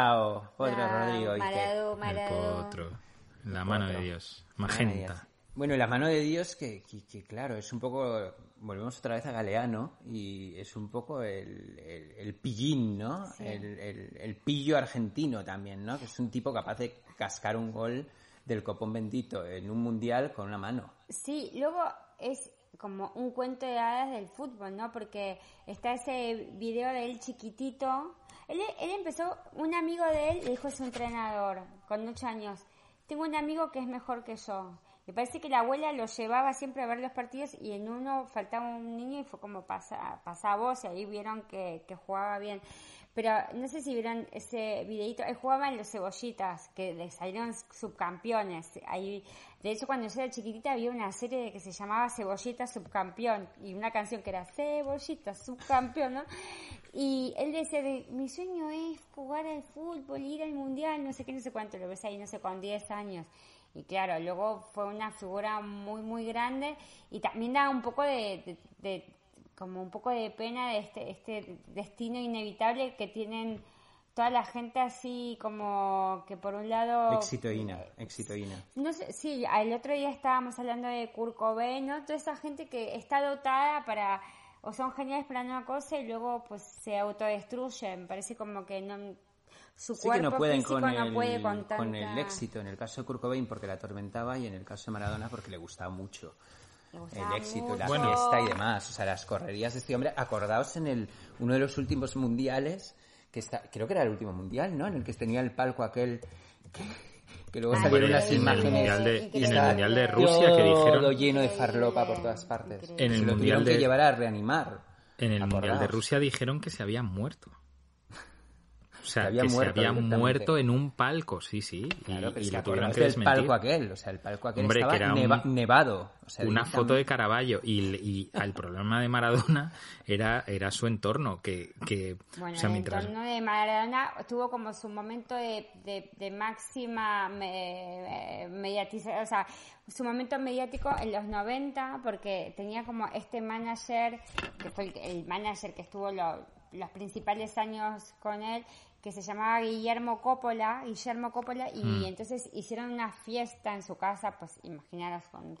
Bravo, Rodrigo. El Maradó. potro. La mano de Dios. Magenta. Bueno, y la mano de Dios, que, que- que, claro, es un poco. Volvemos otra vez a Galeano y es un poco el, el, el pillín, ¿no? El, el- el pillo argentino también, ¿no? Que es un tipo capaz de cascar un gol del copón bendito en un mundial con una mano. Sí, luego es como un cuento de hadas del fútbol, ¿no? Porque está ese video de él chiquitito. Él, él empezó, un amigo de él le dijo a su entrenador, con ocho años, tengo un amigo que es mejor que yo. Me parece que la abuela lo llevaba siempre a ver los partidos y en uno faltaba un niño y fue como pasa, pasa vos y ahí vieron que, que jugaba bien. Pero no sé si vieron ese videito, él jugaba en los cebollitas, que le salieron subcampeones. Ahí, de hecho, cuando yo era chiquitita había una serie que se llamaba Cebollita Subcampeón y una canción que era Cebollita Subcampeón, ¿no? Y él decía, de, mi sueño es jugar al fútbol, ir al mundial, no sé qué, no sé cuánto, lo ves ahí, no sé, con 10 años. Y claro, luego fue una figura muy, muy grande y también da un poco de, de- de- como un poco de pena de este, este destino inevitable que tienen toda la gente así como que por un lado... Exitoína, exitoína. No sé, sí, el otro día estábamos hablando de Kurt Cobain, ¿no? Toda esa gente que está dotada para, o son geniales para una cosa y luego pues se autodestruyen. Parece como que no, su Sí que cuerpo no pueden físico con, no el, puede con tanta... con el éxito. En el caso de Kurt Cobain porque la atormentaba y en el caso de Maradona porque le gustaba mucho el éxito, la mucho. fiesta y demás. O sea, las correrías de este hombre. Acordaos en el uno de los últimos mundiales, que está, creo que era el último mundial, ¿no? En el que tenía el palco aquel... Que, que luego Ah, salieron las en el imágenes mundial de- y en el mundial de Rusia que todo dijeron- lleno de farlopa por todas partes. En el Se lo mundial tuvieron de- que llevar a reanimar. En el Mundial de Acordaos. Rusia dijeron que se había muerto. O sea, Que había que muerto se había muerto en un palco, sí, sí. y Claro, lo tuvieron que desmentir. palco aquel. O sea, el palco aquel Hombre, estaba que era un- neva- nevado. O sea, Una foto de Caravaggio y, y el problema de Maradona era, era su entorno, que, que Bueno, o sea, el mientras... entorno de Maradona tuvo como su momento de, de, de máxima me, mediatización, o sea, su momento mediático en los 90, porque tenía como este manager, que fue el, el manager que estuvo lo- los principales años con él, que se llamaba Guillermo Coppola, Guillermo Coppola, y Mm. entonces hicieron una fiesta en su casa, pues imaginaros con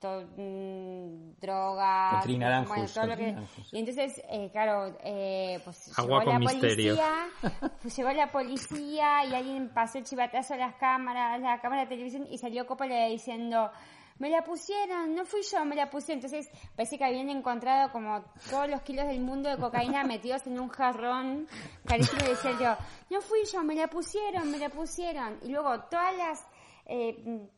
todo, mm, drogas, bueno, todo lo que, y entonces, eh, claro, eh, pues Agua llegó la misterio. policía, pues llegó la policía y alguien pasó el chivatazo a las cámaras, a la cámara de televisión y salió Coppola diciendo, me la pusieron, no fui yo, me la pusieron. Entonces parece que habían encontrado como todos los kilos del mundo de cocaína metidos en un jarrón carísimo y decía yo, no fui yo, me la pusieron, me la pusieron. Y luego todas las eh,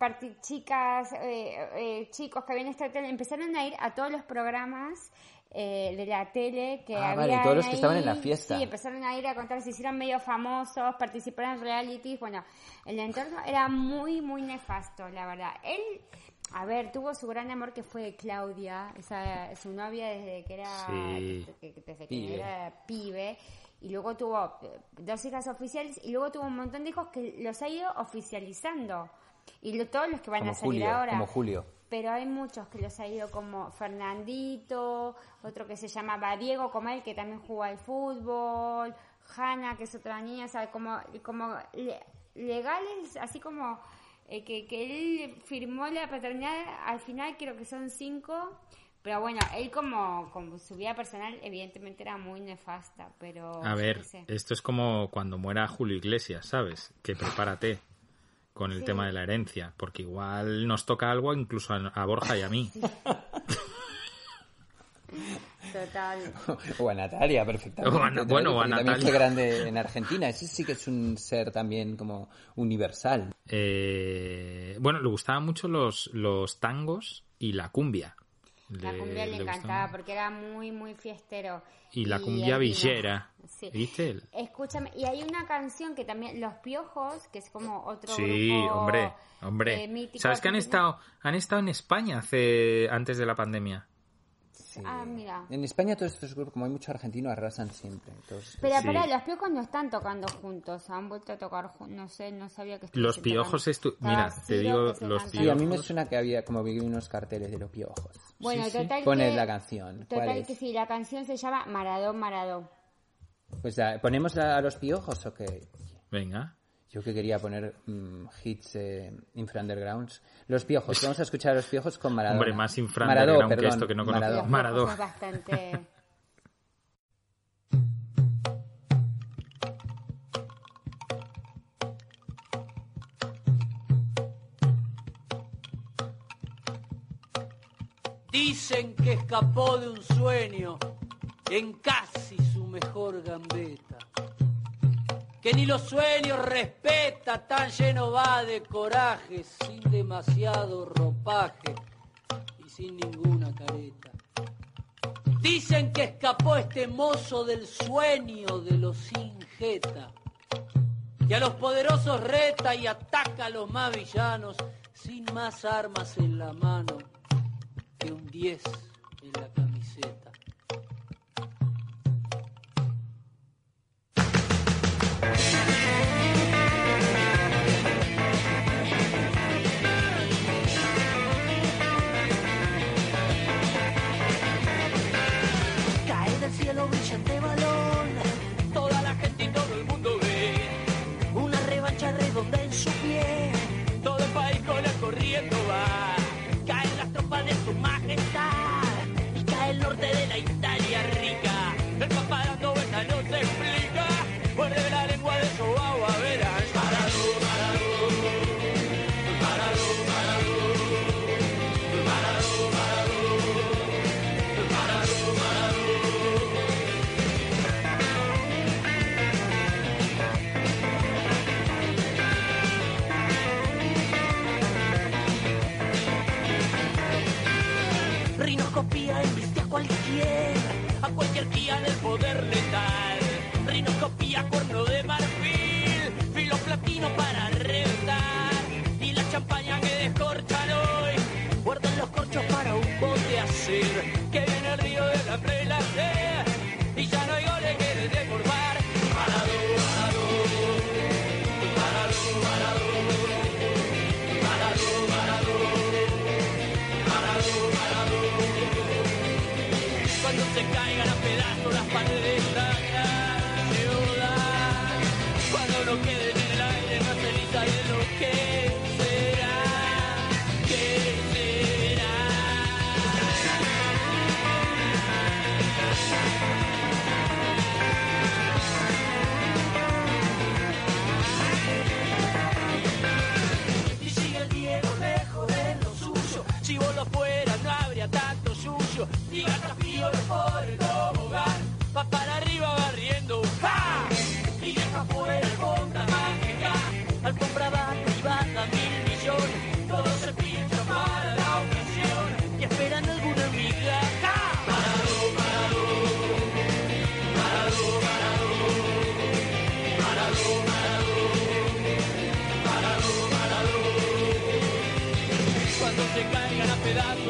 chicas, eh, eh, chicos que habían estado empezaron a ir a todos los programas eh, de la tele que Ah, había vale, todos los que estaban en la fiesta. Sí, empezaron a ir a contar, se hicieron medio famosos, participaron en realities, bueno, el entorno era muy, muy nefasto, la verdad. Él, a ver, tuvo su gran amor que fue Claudia, esa, su novia desde que era, Sí. desde que Pibe. era pibe, y luego tuvo eh, dos hijas oficiales, y luego tuvo un montón de hijos que los ha ido oficializando. Y lo- todos los que van Como a salir Julio, ahora como Julio. pero hay muchos que los ha ido como Fernandito, otro que se llamaba Diego, como él, que también jugó al fútbol, Hanna, que es otra niña, o sea, como, como le- legales, así como eh, que, que él firmó la paternidad, al final creo que son cinco, pero bueno, él como, como su vida personal evidentemente era muy nefasta, pero... A ver, no sé. esto es como cuando muera Julio Iglesias, ¿sabes? Que prepárate con el Sí. tema de la herencia, porque igual nos toca algo incluso a, a Borja y a mí. Total. O a Natalia, perfectamente. O a bueno, o a porque También Natalia. fue grande en Argentina. Ese sí que es un ser también como universal. Eh, bueno, le gustaban mucho los, los tangos y la cumbia. La cumbia le, encantaba porque era muy, muy fiestero. Y la cumbia villera. Sí. ¿Viste? Escúchame, y hay una canción que también, Los Piojos, que es como otro Sí, grupo, hombre, hombre. eh, mítico ¿Sabes que han estado, han estado en España hace, antes de la pandemia? Ah, mira. En España todos estos grupos, como hay mucho argentino, arrasan siempre. Estos- Pero Sí. pará, los piojos no están tocando juntos, han vuelto a tocar juntos, no sé, no sabía que Los piojos estu- mira, te digo, los canta. Sí, a mí me piojos. suena que había como vi unos carteles de los piojos. Bueno, Sí, sí. total Poned que... la canción. ¿Cuál Total es? que sí, la canción se llama Maradó, Maradó. Pues ¿ponemos a, a los piojos o qué? Venga. Yo que quería poner mm, hits eh, infra undergrounds. Los piojos, vamos a escuchar a los piojos con Maradona. Hombre, más infra Maradó, underground que esto que no conozco. Es bastante... Dicen que escapó de un sueño en casi su mejor gambeta. Que ni los sueños respeta, tan lleno va de coraje, sin demasiado ropaje y sin ninguna careta. Dicen que escapó este mozo del sueño de los sin jeta, que a los poderosos reta y ataca a los más villanos, sin más armas en la mano que un 10 en la camiseta. Cae a cualquier día del poder letal. Rinoscopía, cuerno realidad.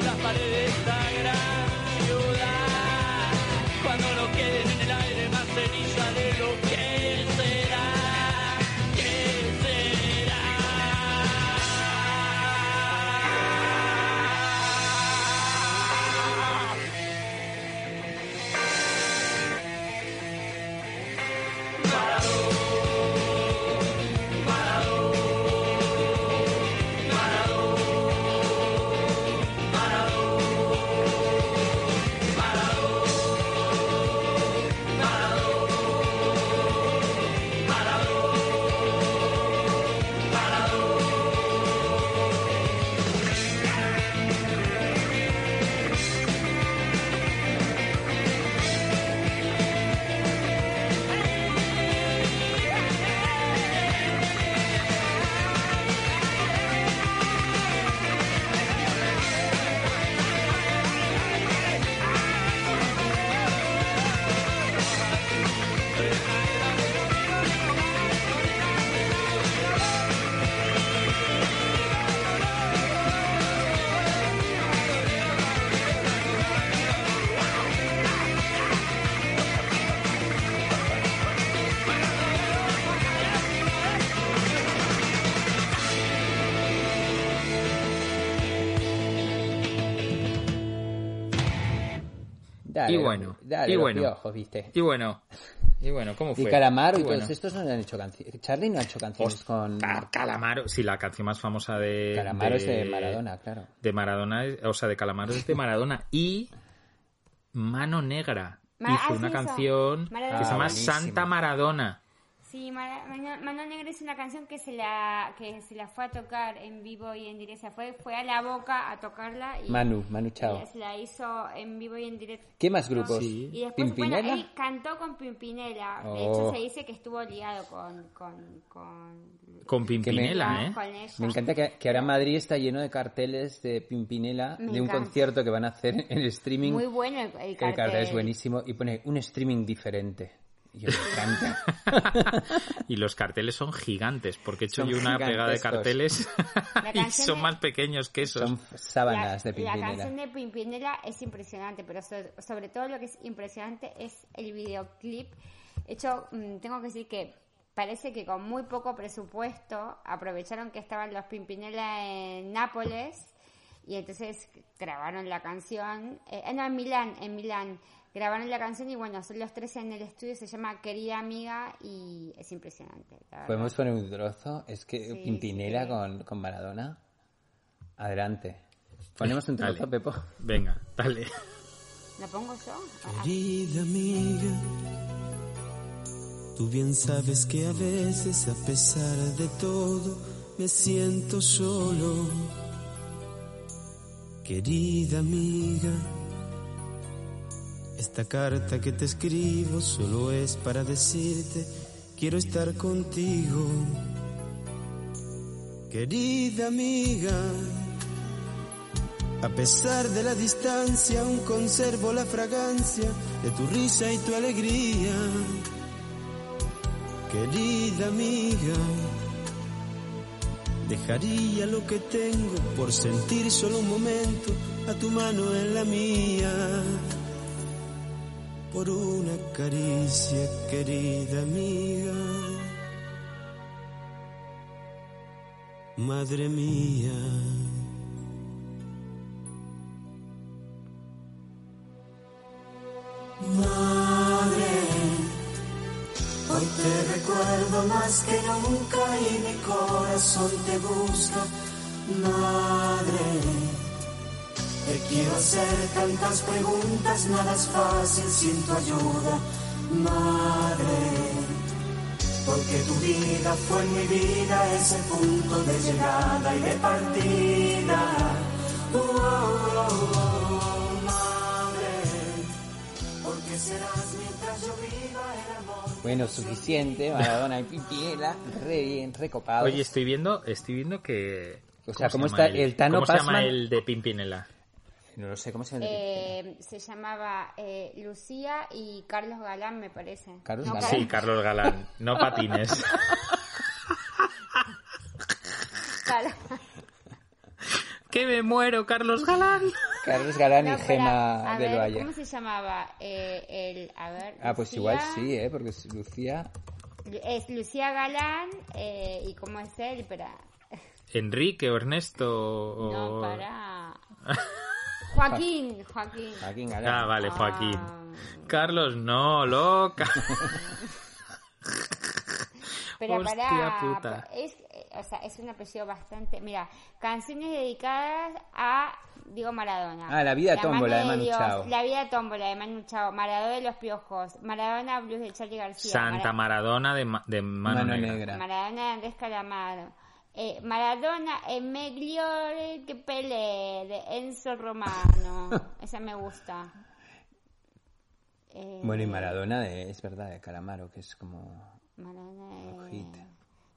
Y los bueno. piojos, ¿viste? Y bueno, y bueno, ¿cómo fue? Y Calamaro y bueno. todos estos no han hecho canciones. Charlie no ha hecho canciones con... Calamaro, sí, la canción más famosa de... Calamaro es de Maradona, claro. De Maradona, es- o sea, de Calamaro es de Maradona. Y Mano Negra Ma- hizo ah, una sí, canción que se llama Ah, buenísimo. Santa Maradona. Sí, Mano, Negra es una canción que se la que se la fue a tocar en vivo y en directo. Fue, fue a la boca a tocarla y Manu, Manu Chao. se la hizo en vivo y en directo. ¿Qué más grupos? Sí. Y después, ¿Pimpinela? bueno, él cantó con Pimpinela. De Oh. hecho, se dice que estuvo liado con... con, con Con Pimpinela, con- ¿eh? con. Me encanta que, que ahora Madrid está lleno de carteles de Pimpinela, Me de un encanta. concierto que van a hacer en streaming. Muy bueno el, el el cartel. cartel es buenísimo y pone un streaming diferente. Y encanta. y los carteles son gigantes, porque he hecho Son yo una pegada de carteles y son de- más pequeños que esos. Son sábanas de La Pimpinela. canción de Pimpinela es impresionante, pero so- sobre todo lo que es impresionante es el videoclip. De hecho, mm, tengo que decir que parece que con muy poco presupuesto aprovecharon que estaban los Pimpinela en Nápoles y entonces grabaron la canción. Eh, no, en Milán, en Milán. Grabaron la canción y bueno, son los tres en el estudio, se llama Querida Amiga y es impresionante. la. ¿Podemos poner un trozo? Es que Sí, Pimpinela sí. con, con Maradona. Adelante. Ponemos un trozo, Dale. Pepo. Venga, dale. ¿Lo pongo yo? Querida amiga, tú bien sabes que a veces, a pesar de todo, me siento solo. Querida amiga, esta carta que te escribo solo es para decirte, quiero estar contigo. Querida amiga, a pesar de la distancia, aún conservo la fragancia de tu risa y tu alegría. Querida amiga, dejaría lo que tengo por sentir solo un momento a tu mano en la mía. Por una caricia, querida amiga. Madre mía. Madre, hoy te recuerdo más que nunca y mi corazón te busca. Madre, te quiero hacer tantas preguntas, nada es fácil sin tu ayuda. Madre, porque tu vida fue en mi vida ese punto de llegada y de partida. Oh, oh, oh, madre. ¿Qué serás mientras yo viva el amor? Bueno, suficiente, Maradona y Pimpinela, re bien, recopados. Oye, estoy viendo, estoy viendo que... O sea, se ¿cómo llama está el Tano ¿Cómo se llama el de Pimpinela? No lo sé, ¿cómo se llama? Eh, se llamaba eh, Lucía y Carlos Galán, me parece. Carlos No, Galán. Sí, Carlos Galán, no patines. Que me muero, Carlos Galán. Carlos Galán No, y Gema del Valle. ¿Cómo se llamaba? Eh, el, a ver, Ah, pues Lucía- igual sí, ¿eh? Porque es Lucía... Es Lucía Galán eh, y cómo es él, espera. Enrique o Ernesto o... No, para. Joaquín, Joaquín. Joaquín Galán. Ah, vale, Joaquín. Ah. Carlos, no, loca. Pero Hostia para. puta. Es, eh, o sea, es un apellido bastante. Mira, canciones dedicadas a Diego Maradona. Ah, La vida mano tómbola de Manu Dios, Chao. La vida tómbola de Manu Chao. Maradona de los piojos. Maradona Blues de Charlie García. Santa Mara- Maradona de, Ma- de Mano, Mano Negra. Negra. Maradona de Andrés Calamaro. Eh, Maradona es megliore que Pelé de Enzo Romano. Esa me gusta. Eh, Bueno, y Maradona de, es verdad, de Calamaro, que es como... Maradona de-.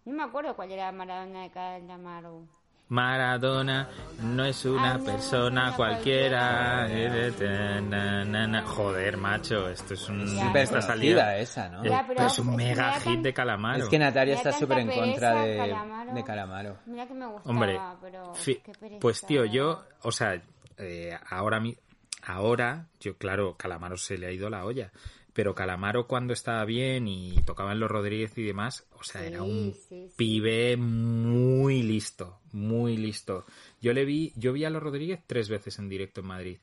No me acuerdo cuál era Maradona de Calamaro. Maradona no es una Ah, persona cualquiera. Eh, eh. Joder, macho, esto es un... Ya, esta salida. esa, ¿no? Eh, Ya, pero pero es un mega hit tan- de Calamaro. Es que Natalia está súper en contra de Calamaro. de Calamaro. Mira que me gustaba, Hombre, pero fi- qué pereza. pues tío, yo, o sea, eh, ahora mi, ahora, yo claro, Calamaro se le ha ido la olla, pero Calamaro cuando estaba bien y tocaba en los Rodríguez y demás, o sea, Sí, era un sí, sí. pibe muy listo, muy listo. Yo le vi, yo vi a los Rodríguez tres veces en directo en Madrid,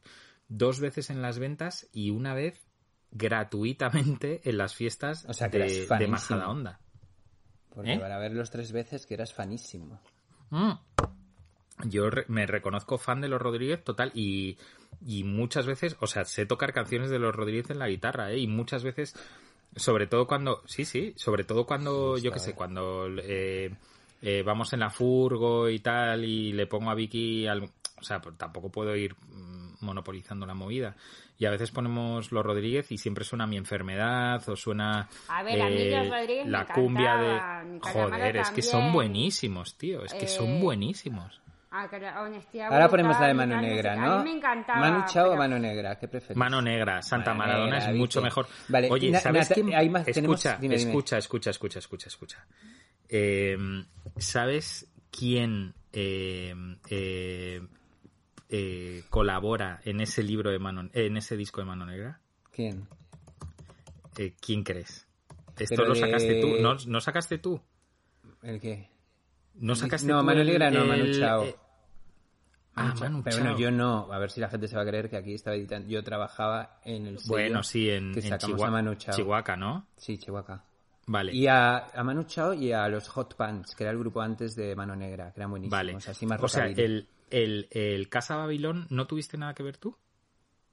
dos veces en las ventas y una vez gratuitamente en las fiestas O sea, que de, de fanísimo. Majadahonda. Porque ¿Eh? para verlos tres veces que eras fanísimo. Mm. Yo re- me reconozco fan de los Rodríguez total y, y muchas veces, o sea, sé tocar canciones de los Rodríguez en la guitarra, ¿eh? Y muchas veces, sobre todo cuando, sí, sí, sobre todo cuando, yo qué sé, cuando eh, eh, vamos en la furgo y tal y le pongo a Vicky, al, o sea, pues tampoco puedo ir mm, monopolizando la movida. Y a veces ponemos los Rodríguez y siempre suena mi enfermedad o suena A ver, a mí los Rodríguez me la cumbia de... Joder, es que son buenísimos, tío, es que son Eh, buenísimos. Ah, que la honestidad Ahora brutal ponemos la de Mano Negra, ¿no? A mí me encantaba. Manu Chao o Mano Negra, ¿qué preferís? Mano Negra, Santa Mano Maradona Negra, es mucho mejor. Vale, Oye, Na- ¿sabes quién? hay más- tenemos- escucha, dime, dime. escucha, escucha, escucha, escucha, escucha. Eh, ¿Sabes quién eh, eh, eh, colabora en ese libro de Mano, en ese disco de Mano Negra? ¿Quién? Eh, ¿Quién crees? Esto Pero lo de- sacaste tú, ¿no, no sacaste tú? ¿El qué? No sacaste No, tú Mano el- Negra no, Manu Chao. Ah, Manu Pero bueno, yo no. A ver si la gente se va a creer que aquí estaba editando. Yo trabajaba en el sello Bueno, sí, en, que en sacamos Chihuahua, a Manu Chao. Chihuahua, ¿no? Sí, Chihuahua. Vale. Y a, a Manu Chao y a los Hot Pants, que era el grupo antes de Mano Negra, que eran buenísimos. Vale. Así más o sea, el, el, el Casa Babilón, ¿no tuviste nada que ver tú?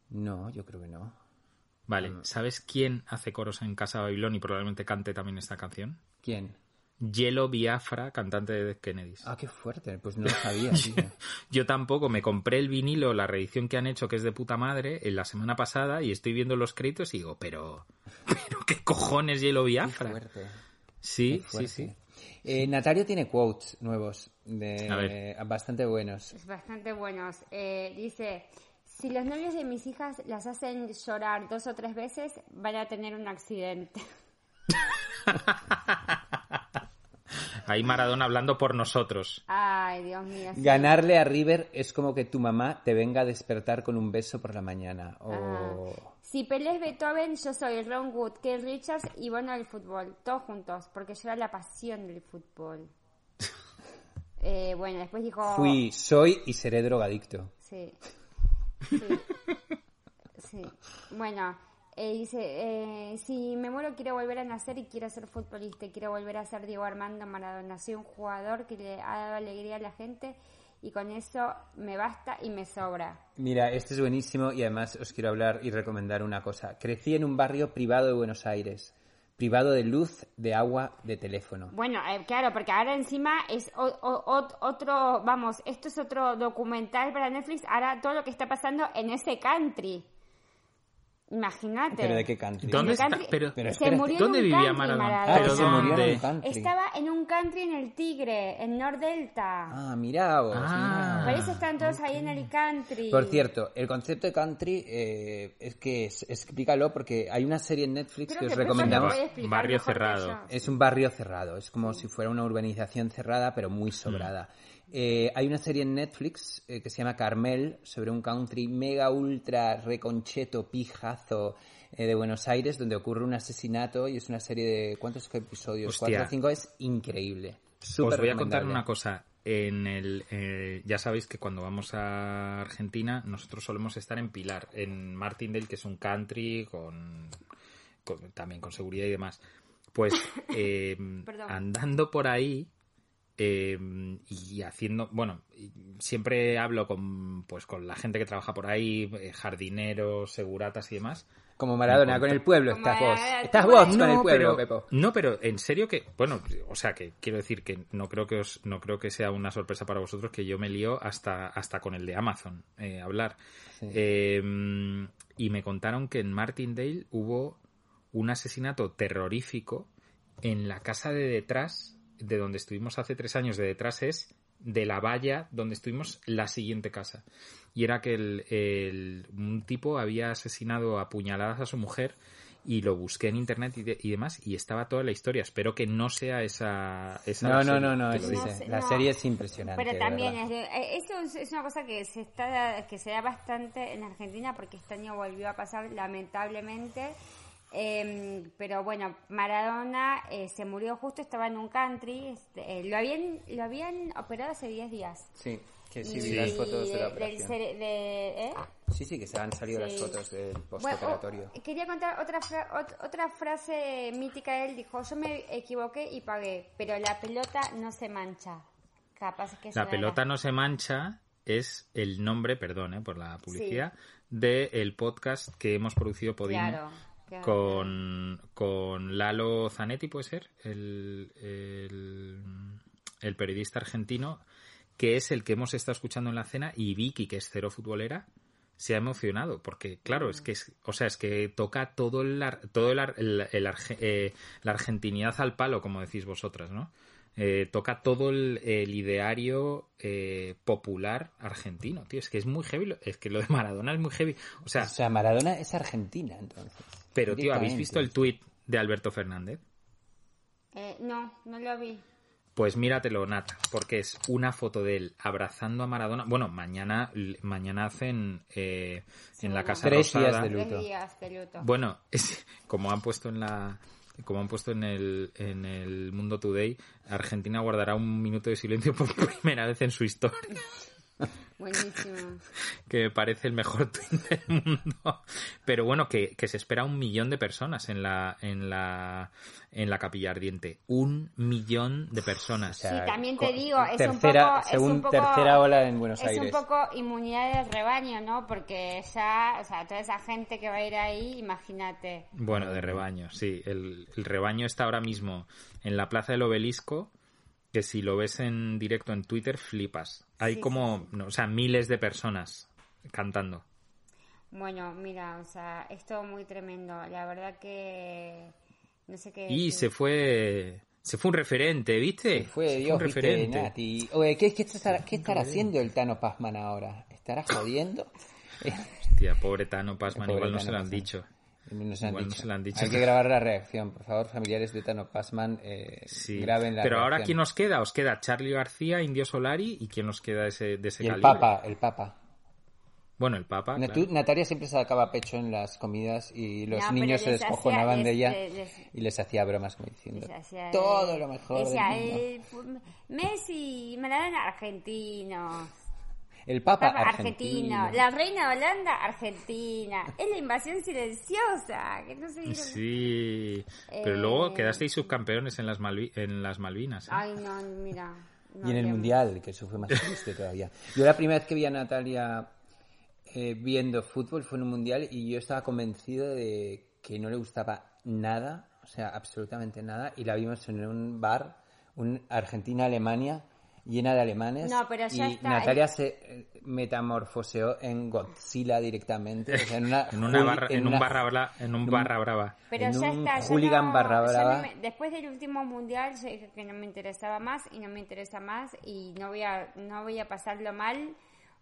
No, yo creo que no. Vale. ¿Sabes quién hace coros en Casa Babilón y probablemente cante también esta canción? ¿Quién? Yelo Biafra, cantante de Dead Kennedys. Ah, qué fuerte. Pues no lo sabía, tío. Yo tampoco, me compré el vinilo, la reedición que han hecho, que es de puta madre, en la semana pasada, y estoy viendo los créditos y digo, pero, pero qué cojones Qué Biafra. fuerte. Sí, Qué fuerte. sí, sí. Eh, Natalia tiene quotes nuevos, de, bastante buenos. Es bastante buenos. Eh, dice, si los novios de mis hijas las hacen llorar dos o tres veces, van a tener un accidente. Ahí Maradona hablando por nosotros. Ay, Dios mío. sí. Ganarle a River es como que tu mamá te venga a despertar con un beso por la mañana. Ah. O... Si Pelé es Beethoven, yo soy Ron Wood, Keith Richards y bueno del fútbol. Todos juntos, porque yo era la pasión del fútbol. Eh, bueno, después dijo... Fui, soy y seré drogadicto. Sí. Sí. Sí. Bueno, eh, dice, eh, si me muero quiero volver a nacer y quiero ser futbolista, quiero volver a ser Diego Armando Maradona. Soy un jugador que le ha dado alegría a la gente y con eso me basta y me sobra. Mira, este es buenísimo y además os quiero hablar y recomendar una cosa. Crecí en un barrio privado de Buenos Aires, privado de luz, de agua, de teléfono. Bueno, eh, claro, porque ahora encima es o- o- ot- otro, vamos, esto es otro documental para Netflix, ahora todo lo que está pasando en ese country. Imagínate. ¿Pero de qué country? ¿Dónde está? Pero, se en ¿dónde un vivía country, Maradona? Ah, ¿Pero se murió en dónde? un country. Estaba en un country en el Tigre, en Nordelta. Ah, mira vos, Ah. Por eso están todos ahí en el country. Por cierto, el concepto de country eh, es que es- explícalo porque hay una serie en Netflix Creo que os recomendamos. Barrio cerrado. Es un barrio cerrado, es como si fuera una urbanización cerrada, pero muy sobrada. Eh, hay una serie en Netflix eh, que se llama Carmel, sobre un country mega ultra reconcheto, pijazo eh, de Buenos Aires, donde ocurre un asesinato y es una serie de... ¿Cuántos episodios? Hostia. Cuatro o cinco, es increíble. Os Súper voy a contar una cosa. En el, eh, ya sabéis que cuando vamos a Argentina, nosotros solemos estar en Pilar, en Martindale, que es un country con, con- también con seguridad y demás. Pues eh, andando por ahí eh, y haciendo, bueno, siempre hablo con, pues, con la gente que trabaja por ahí, eh, jardineros, seguratas y demás. Como Maradona, con el pueblo estás vos. Estás vos con No, el pueblo, pero, Pepo. No, pero en serio que, bueno, o sea que quiero decir que no creo que os, no creo que sea una sorpresa para vosotros que yo me lío hasta, hasta con el de Amazon eh, hablar. Eh, y me contaron que en Martindale hubo un asesinato terrorífico en la casa de detrás, de donde estuvimos hace tres años, de detrás es de la valla donde estuvimos la siguiente casa. Y era que el, el- un tipo había asesinado a puñaladas a su mujer y lo busqué en internet y, de- y demás y estaba toda la historia. Espero que no sea esa... esa No, la no, serie, no, no, es-. No la serie es impresionante. Pero también es de- eso es, es una cosa que se está que se da bastante en Argentina porque este año volvió a pasar lamentablemente. Eh, pero bueno, Maradona eh, se murió justo, estaba en un country. este, eh, lo habían lo habían operado hace 10 días. Sí, que sí, Y vi las fotos de la del operación. cere- de- ¿eh? Sí, sí, que se han salido Sí. las fotos del Bueno, postoperatorio. oh, quería contar otra, fra- ot- otra frase mítica de él. Dijo, yo me equivoqué y pagué, pero la pelota no se mancha. Capaz que La pelota no se mancha es el nombre, perdón eh, por la publicidad, del podcast que hemos producido Podimo claro. Con, con Lalo Zanetti, puede ser, el, el, el periodista argentino, que es el que hemos estado escuchando en la cena, y Vicky, que es cero futbolera, se ha emocionado porque claro es que es, o sea es que toca todo el ar- todo el, ar- el- el arge- eh, la argentinidad al palo como decís vosotras no Eh, toca todo el, el ideario eh, popular argentino tío. Es que es muy heavy lo- es que lo de Maradona es muy heavy. O sea O sea, Maradona es argentina, entonces. Pero tío habéis visto el tuit de Alberto Fernández Eh, no, no lo vi. Pues míratelo, Nat, porque es una foto de él abrazando a Maradona. Bueno, mañana, mañana hacen eh, en la Casa Tres días Rosada. de luto. Tres días de luto. Bueno, es- como han puesto en la como han puesto en el, en el Mundo Today, Argentina guardará un minuto de silencio por primera vez en su historia, Buenísimo. que me parece el mejor tweet del mundo. Pero bueno, que, que se espera un millón de personas en la, en la, en la capilla ardiente. Un millón de personas. O sea, Sí, también te digo, es tercera, un poco... es según un poco- tercera ola en Buenos es Aires. un poco inmunidad de rebaño, ¿no? Porque ya, o sea, toda esa gente que va a ir ahí, imagínate. Bueno, de rebaño, sí. El, el rebaño está ahora mismo en la Plaza del Obelisco, que si lo ves en directo en Twitter, flipas. Hay Sí, como, no, o sea, miles de personas cantando. Bueno, mira, o sea, es todo muy tremendo. La verdad que no sé qué Y decir. se fue, se fue un referente, ¿viste? Se fue Se Dios, un viste, referente. Nati. Oye, ¿qué, qué estará, qué estará haciendo el Tano Pazman ahora? ¿Estará jodiendo? Hostia, pobre Tano Pasman, Pobre igual no Tano se lo han Pazman. dicho. No se han Igual no dicho. se lo han dicho. Hay que grabar la reacción, por favor, familiares de Tano Pazman, eh, Sí. graben la Pero ahora. ¿quién nos queda? Os queda Charlie García, Indio Solari, ¿y quién nos queda ese, de ese Y el calibre? Papa, el Papa. Bueno, el Papa. Claro. Natalia siempre sacaba pecho en las comidas y los No, niños se descojonaban de ella les- les- y les hacía bromas como diciendo todo lo mejor Decía, del mundo". fu- Messi, Maradona, argentino. El Papa, Papa argentino. argentino. La reina de Holanda, argentina. Es la invasión silenciosa. Que no se dieron- Sí, pero Eh, luego quedasteis subcampeones en las, Malvi- en las Malvinas. ¿eh? Ay, no, mira. no Y en el. Mundial, que eso fue más triste todavía. Yo la primera vez que vi a Natalia eh, viendo fútbol fue en un Mundial y yo estaba convencido de que no le gustaba nada, o sea, absolutamente nada, y la vimos en un bar, un Argentina-Alemania, llena de alemanes. No, pero ya y está. Natalia se eh, metamorfoseó en Godzilla directamente. o sea, en, una En, una barra, en, un una- barra bra- en un barra brava. Pero en ya un está, hooligan no- barra no brava. me- después del último mundial yo dije que no me interesaba más y no me interesa más y no voy a no voy a pasarlo mal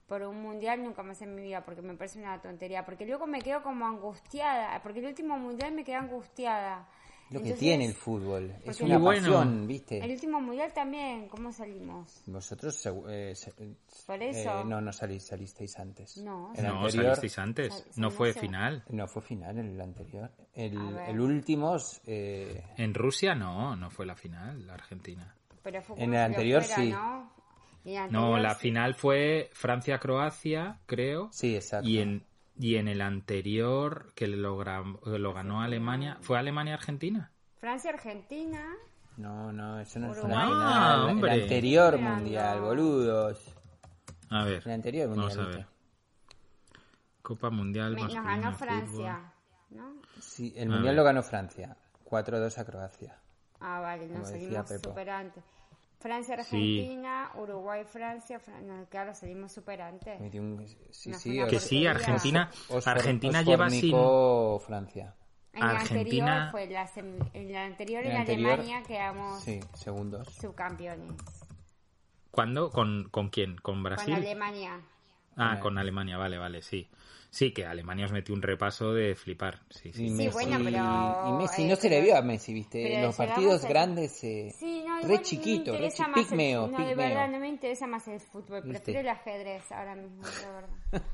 por un mundial nunca más en mi vida porque me parece una tontería porque luego me quedo como angustiada porque el último mundial me quedé angustiada Lo que Entonces, tiene el fútbol. Es una bueno. pasión, ¿viste? el último mundial también cómo salimos Vosotros eh, se- Por eso. eh, no, no salís, salisteis antes. No. El No, anterior salisteis antes. Sal- No fue final. no fue final el anterior. El, el último eh, En Rusia no, no fue la final, la Argentina. pero fue En el anterior, fuera, sí. ¿no? La sí. final fue Francia-Croacia, creo. sí, exacto. Y en, y en el anterior, que lo, lo ganó Alemania, ¿fue Alemania-Argentina? Francia Argentina No, no, eso no Uruguay. la final. Ah, el hombre. anterior mundial, mirando. boludos. A ver, El anterior mundial. vamos a ver. Copa Mundial me- nos ganó Francia ¿no? Sí, el A mundial ver. lo ganó Francia. 4-2 a Croacia. Ah, vale, nos Como decía salimos Pepo. super antes. Francia, Sí. Argentina, Uruguay, Francia, Fran- claro, salimos super antes. Un- sí, sí, Que sí. Argentina, Argentina os lleva sin... Francia. En la Argentina- anterior fue la semi- en la anterior En en, la anterior, Alemania quedamos Sí, segundos. subcampeones. ¿Cuándo? ¿Con, ¿Con quién? ¿Con Con Brasil? Alemania. Ah, Vale. con Alemania, vale, vale, sí. Sí, que Alemania os metió un repaso de flipar. Sí, Y sí. Messi, bueno, pero, y Messi eh, no se le vio a Messi, ¿viste? En los partidos a- grandes, eh, Sí, re igual chiquito, no me re interesa chi- más el- pigmeo, no, de verdad, no me interesa más el fútbol. ¿Viste? Prefiero el ajedrez ahora mismo, la verdad.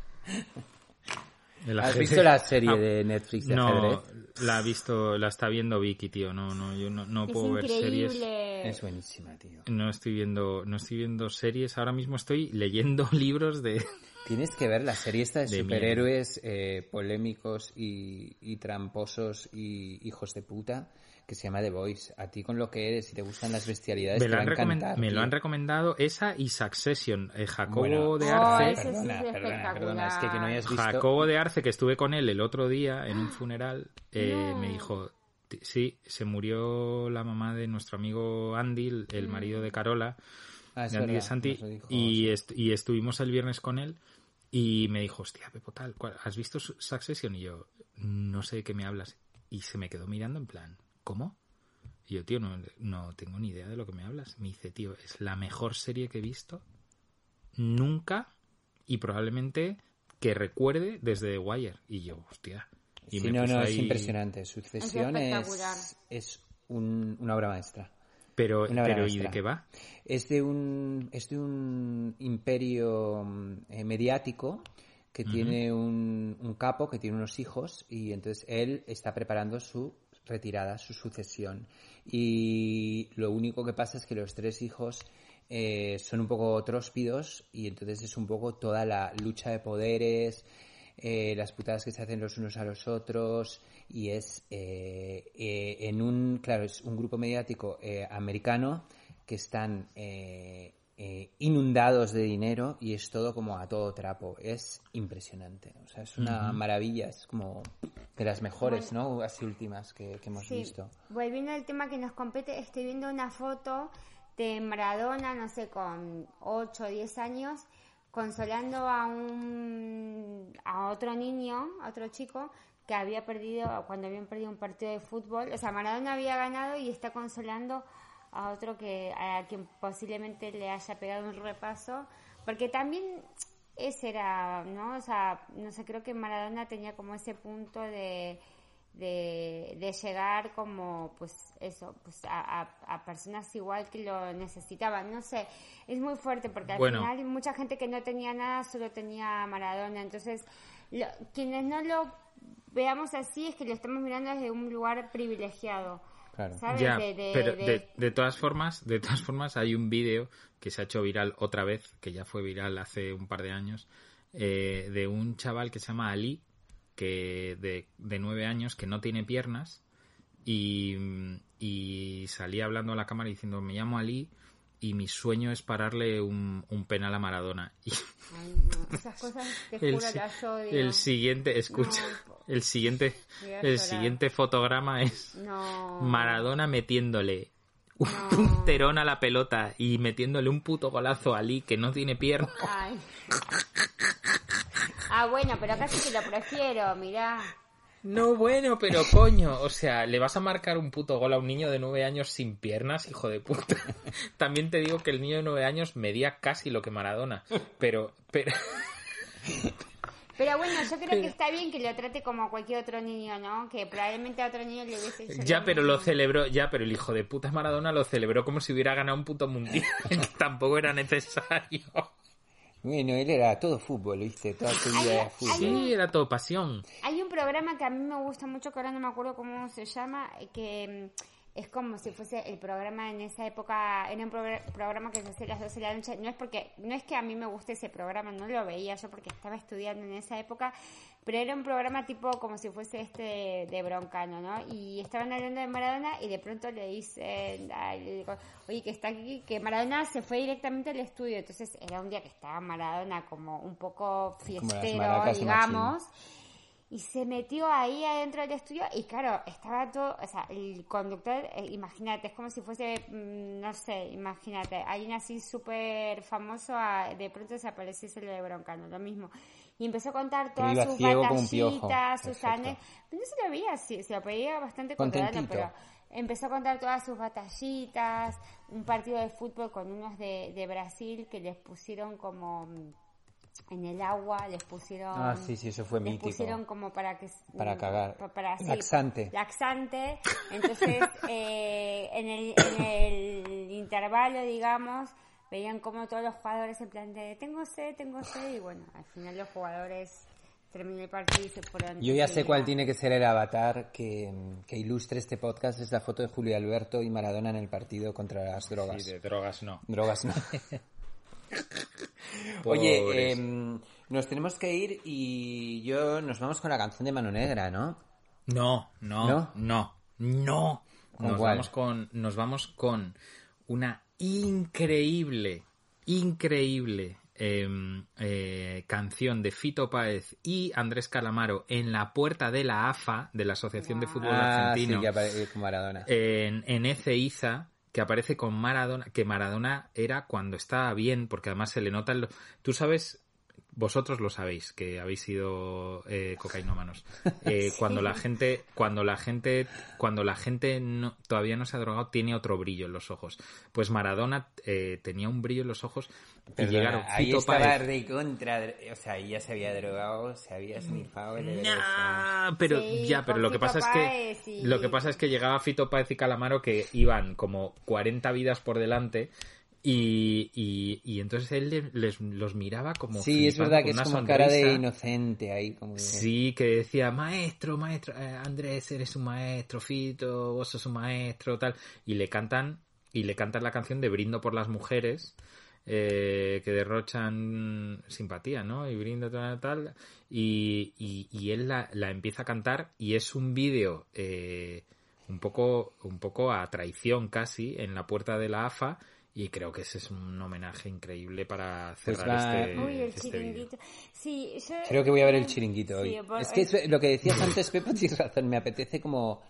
El ¿Has visto la serie Ah, de Netflix de No, ajedrez? la ha visto, la está viendo Vicky, tío. No, no, yo no, no puedo ver series. increíble. Es buenísima, tío. No estoy viendo, no estoy viendo series. Ahora mismo estoy leyendo libros de. Tienes que ver la serie esta de, De superhéroes eh, polémicos y, y tramposos y hijos de puta que se llama The Voice. A ti con lo que eres y te gustan las bestialidades Me, te lo va han, a recomen- encantar. me lo tío. han recomendado esa y Succession. Eh, Jacobo Bueno, de Oh, Arce. sí Perdona, es perdona, perdona, es que, que no hayas visto... Jacobo de Arce, que estuve con él el otro día en un funeral, eh, No. me dijo, "Ti- sí, se murió la mamá de nuestro amigo Andy, el, el marido de Carola, Ah, de Andy de Santi, dijo, y, est- y estuvimos el viernes con él y me dijo, hostia, Pepo, tal, ¿cuál- ¿has visto Su- Succession? Y yo, no sé de qué me hablas. Y se me quedó mirando en plan, ¿cómo? Y yo, tío, no, no tengo ni idea de lo que me hablas. Me dice, tío, es la mejor serie que he visto nunca y probablemente que recuerde desde The Wire. Y yo, hostia. Y Sí, me no, no, es impresionante. Sucesión es, es un- una obra maestra. Pero, pero ¿y de qué va? Es de un, es de un imperio mm, eh, mediático que tiene un, un capo que tiene unos hijos y entonces él está preparando su retirada, su sucesión. Y lo único que pasa es que los tres hijos eh, son un poco tróspidos y entonces es un poco toda la lucha de poderes, eh, las putadas que se hacen los unos a los otros y es eh, eh, en un, claro, es un grupo mediático americano que están eh, inundados de dinero y es todo como a todo trapo. Es impresionante. O sea, es una maravilla. Es como de las mejores, ¿no? Así últimas que, que hemos Sí. visto. Volviendo al tema que nos compete, estoy viendo una foto de Maradona, no sé, con 8 o 10 años, consolando a un a otro niño, a otro chico que había perdido cuando habían perdido un partido de fútbol, o sea, Maradona había ganado y está consolando a otro que a quien posiblemente le haya pegado un repaso, porque también ese era, ¿no? O sea, no sé, creo que Maradona tenía como ese punto de de, de llegar como pues eso pues a, a- a personas igual que lo necesitaban no sé es muy fuerte porque al Bueno. final hay mucha gente que no tenía nada solo tenía Maradona entonces lo- quienes no lo veamos así es que lo estamos mirando desde un lugar privilegiado Claro. ¿sabes? Ya, De- de- pero de- de, de todas formas, de todas formas hay un vídeo que se ha hecho viral otra vez, que ya fue viral hace un par de años, eh, de un chaval que se llama Ali, que de, de nueve años, que no tiene piernas, y, y salía hablando a la cámara diciendo, me llamo Ali y mi sueño es pararle un, un penal a Maradona. Y Ay, no, esas cosas te el, juro si- las odio el siguiente, escucha, No, el siguiente, el siguiente fotograma es no Maradona metiéndole un punterón a la pelota y metiéndole un puto golazo a Lee que no tiene pierna. Ay. Ah, bueno, pero casi que lo prefiero, mirá. No, bueno, pero coño, o sea, le vas a marcar un puto gol a un niño de nueve años sin piernas, hijo de puta. También te digo que el niño de nueve años medía casi lo que Maradona, pero, pero, Pero bueno, yo creo que está bien que lo trate como a cualquier otro niño, ¿no? Que probablemente a otro niño le hubiese hecho ya, pero lo celebró, ya, pero el hijo de puta Maradona lo celebró como si hubiera ganado un puto mundial, que tampoco era necesario. Bueno, él era todo fútbol, ¿viste? Toda su vida era fútbol. Sí, era todo pasión. Hay un programa que a mí me gusta mucho, que ahora no me acuerdo cómo se llama, eh, que mm, es como si fuese el programa en esa época, era un progr- programa que se hacía a las 12 de la noche, no es porque, no es que a mí me guste ese programa, no lo veía yo porque estaba estudiando en esa época, pero era un programa tipo como si fuese este de Broncano, ¿no? Y estaban hablando de Maradona y de pronto le dicen, ay, le digo, oye, que está aquí, que Maradona se fue directamente al estudio, entonces era un día que estaba Maradona como un poco fiestero, digamos, y se metió ahí adentro del estudio y claro, estaba todo, o sea, el conductor, eh, imagínate, es como si fuese, mm, no sé, imagínate, alguien así súper famoso, a- de pronto se apareciese lo de Broncano, lo mismo. Y empezó a contar todas sus batallitas, sus pero no se lo veía así, se lo veía bastante controlado, pero empezó a contar todas sus batallitas, un partido de fútbol con unos de, de Brasil que les pusieron como mm, en el agua, les pusieron... Ah, sí, sí, eso fue les mítico. pusieron como para que... Para cagar. pa- para, sí, Laxante. laxante. Entonces, eh, en, el, en el intervalo, digamos, veían como todos los jugadores en plan de tengo sed, tengo sed, y bueno, al final los jugadores terminó el partido y se fueron. Yo ya sé cuál tiene que ser el avatar que, que ilustre este podcast. Es la foto de Julio Alberto y Maradona en el partido contra las drogas. Sí, de drogas no. Drogas, no. Oye, em, nos tenemos que ir y yo nos vamos con la canción de Mano Negra, ¿no? No, no, ¿No? no, no. ¿Con Nos vamos con, nos vamos con una increíble, increíble em, eh, canción de Fito Páez y Andrés Calamaro en la puerta de la AFA, de la Asociación de Fútbol Ah, Argentino, sí, que aparece con Maradona. en, en Ezeiza, que aparece con Maradona, que Maradona era cuando estaba bien, porque además se le nota... en lo- Tú sabes, vosotros lo sabéis, que habéis sido eh, cocainómanos. Eh, Cuando la gente, cuando la gente, cuando la gente no- todavía no se ha drogado, tiene otro brillo en los ojos. Pues Maradona eh, tenía un brillo en los ojos y Perdona, llegaron ahí Fito estaba Páez. de contra, o sea, ya se había drogado, se había snifado. Nah, pero Sí, ya, pero lo que Fito pasa es que Páez y- lo que pasa es que llegaba Fito Páez y Calamaro que iban como 40 vidas por delante y, y, y entonces él le- les, los miraba como Sí, es verdad que es una como cara de inocente ahí, como... Sí, que decía, maestro, maestro, eh, Andrés, eres un maestro, Fito, vos sos un maestro, tal. Y le cantan, y le cantan la canción de Brindo por las mujeres, eh, que derrochan simpatía, ¿no? Y brindo tal, tal. Y, y, y él la, la empieza a cantar y es un vídeo eh, un poco, un poco a traición casi en la puerta de la AFA. Y creo que ese es un homenaje increíble para Pues cerrar va- este, Uy, el este chiringuito. Sí, yo... Creo que voy a ver el chiringuito hoy. Sí, por- es que es- lo que decías antes, Pepa, tienes razón, me apetece como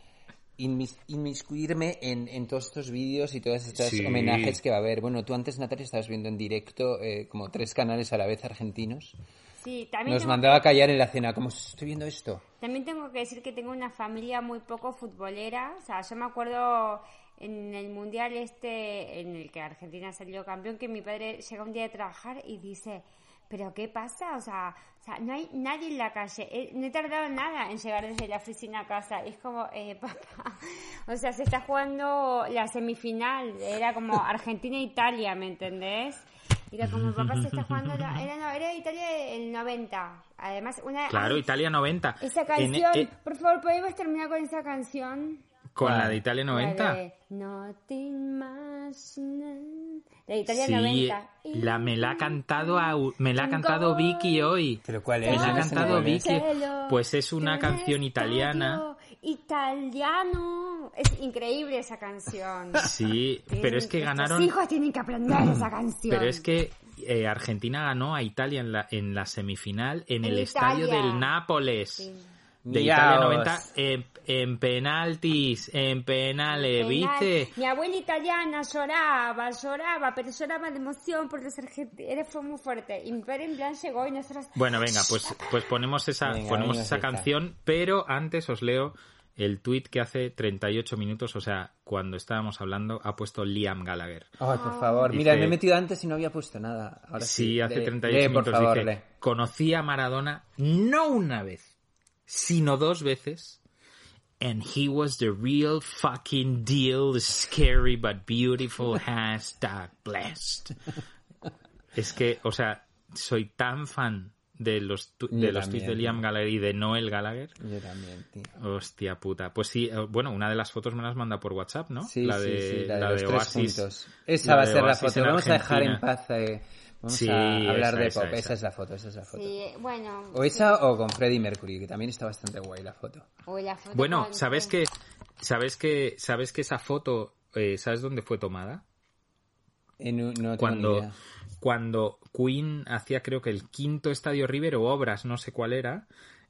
inmis- inmiscuirme en, en todos estos vídeos y todos estos Sí. homenajes que va a haber. Bueno, tú antes, Natalia, estabas viendo en directo eh, como tres canales a la vez argentinos. Sí, también Nos tengo, mandaba a callar en la cena, como estoy viendo esto. también tengo que decir que tengo una familia muy poco futbolera. O sea, yo me acuerdo en el mundial este en el que Argentina salió campeón que mi padre llega un día de trabajar y dice pero qué pasa o sea, o sea no hay nadie en la calle Eh, no he tardado nada en llegar desde la oficina a casa. Es como eh, papá o sea se está jugando la semifinal era como Argentina Italia me entendés era como papá se está jugando la- era no era Italia el 90 además una Claro, ay, Italia 90. esa En- canción eh, por favor podemos terminar con esa canción con la de Italia la 90. de No te imaginas. De Italia Sí, 90. la, me la ha cantado a- me la ha cantado Vicky hoy. ¿Pero cuál es? Me la ha cantado. Vicky. Pues es una canción italiana. estadio Italiano. Es increíble esa canción. Sí, pero es que ganaron. hijos tienen que aprender esa canción. Pero es que eh, Argentina ganó a Italia en la, en la semifinal en En el estadio Italia. del Nápoles. Sí. de Miraos. Italia 90 en, en penaltis, en penales, ¿viste? Mi abuela italiana lloraba, lloraba, pero lloraba de emoción por los argentinos. Fue muy fuerte. Y mi padre en plan llegó y nosotros... Bueno, venga, pues, pues ponemos esa, Venga, ponemos venga, esa canción, pero antes os leo el tweet que hace 38 minutos, o sea, cuando estábamos hablando, ha puesto Liam Gallagher. Ay, por favor. Mira, me he metido antes y no había puesto nada. Ahora sí, Sí, hace lee, 38 lee, por minutos favor, dice, lee. conocí a Maradona no una vez, sino dos veces. And he was the real fucking deal, scary but beautiful hashtag blessed. Es que, o sea, soy tan fan de los, tu- Yo de los tweets de Liam. Gallagher y de Noel Gallagher. Yo también, tío. Hostia puta. Pues sí, eh, bueno, una de las fotos me las manda por WhatsApp, ¿no? Sí, la sí, de, sí, la de la los tres juntos. Esa la va a ser la Oasis foto. en Vamos a dejar en paz. eh, Vamos Sí, a hablar esa, de pop. esa. Esa es la foto, esa es la foto. Sí, bueno... O esa o con Freddie Mercury, que también está bastante guay la foto. o la foto Bueno, ¿sabes que, sabes que, sabes que esa foto, eh, ¿sabes dónde fue tomada? En un- no tengo ni Cuando, idea. cuando Queen hacía creo que el quinto Estadio River o Obras, no sé cuál era,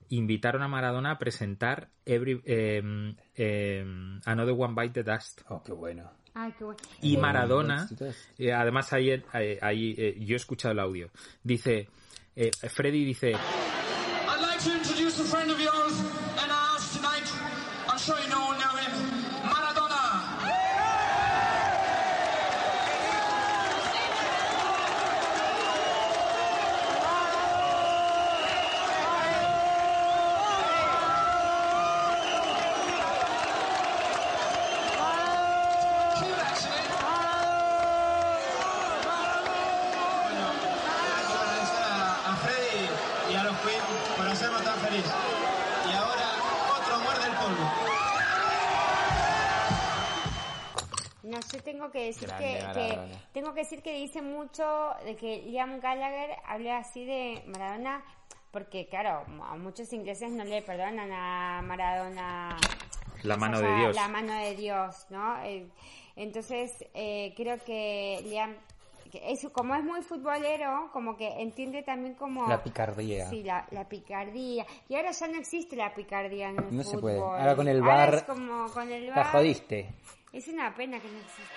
invitaron a Maradona a presentar Every, em, Another One Bite the Dust. Oh, qué bueno. Ay, qué bueno. Y Eh, Maradona, éxitos. eh, además ayer, eh, ahí, eh, yo he escuchado el audio, dice, eh, Freddy dice, I'd like to introduce a friend tengo que decir Grande que, que- tengo que decir que dice mucho de que Liam Gallagher habla así de Maradona porque claro, a muchos ingleses no le perdonan a Maradona La o mano sea, de Dios. La mano de Dios, ¿no? Eh, Entonces, eh, creo que Liam, es, como es muy futbolero, como que entiende también como... La picardía. Sí, la, la picardía. Y ahora ya no existe la picardía en el No se puede. Ahora con el es como con el La VAR. jodiste. Es una pena que no exista.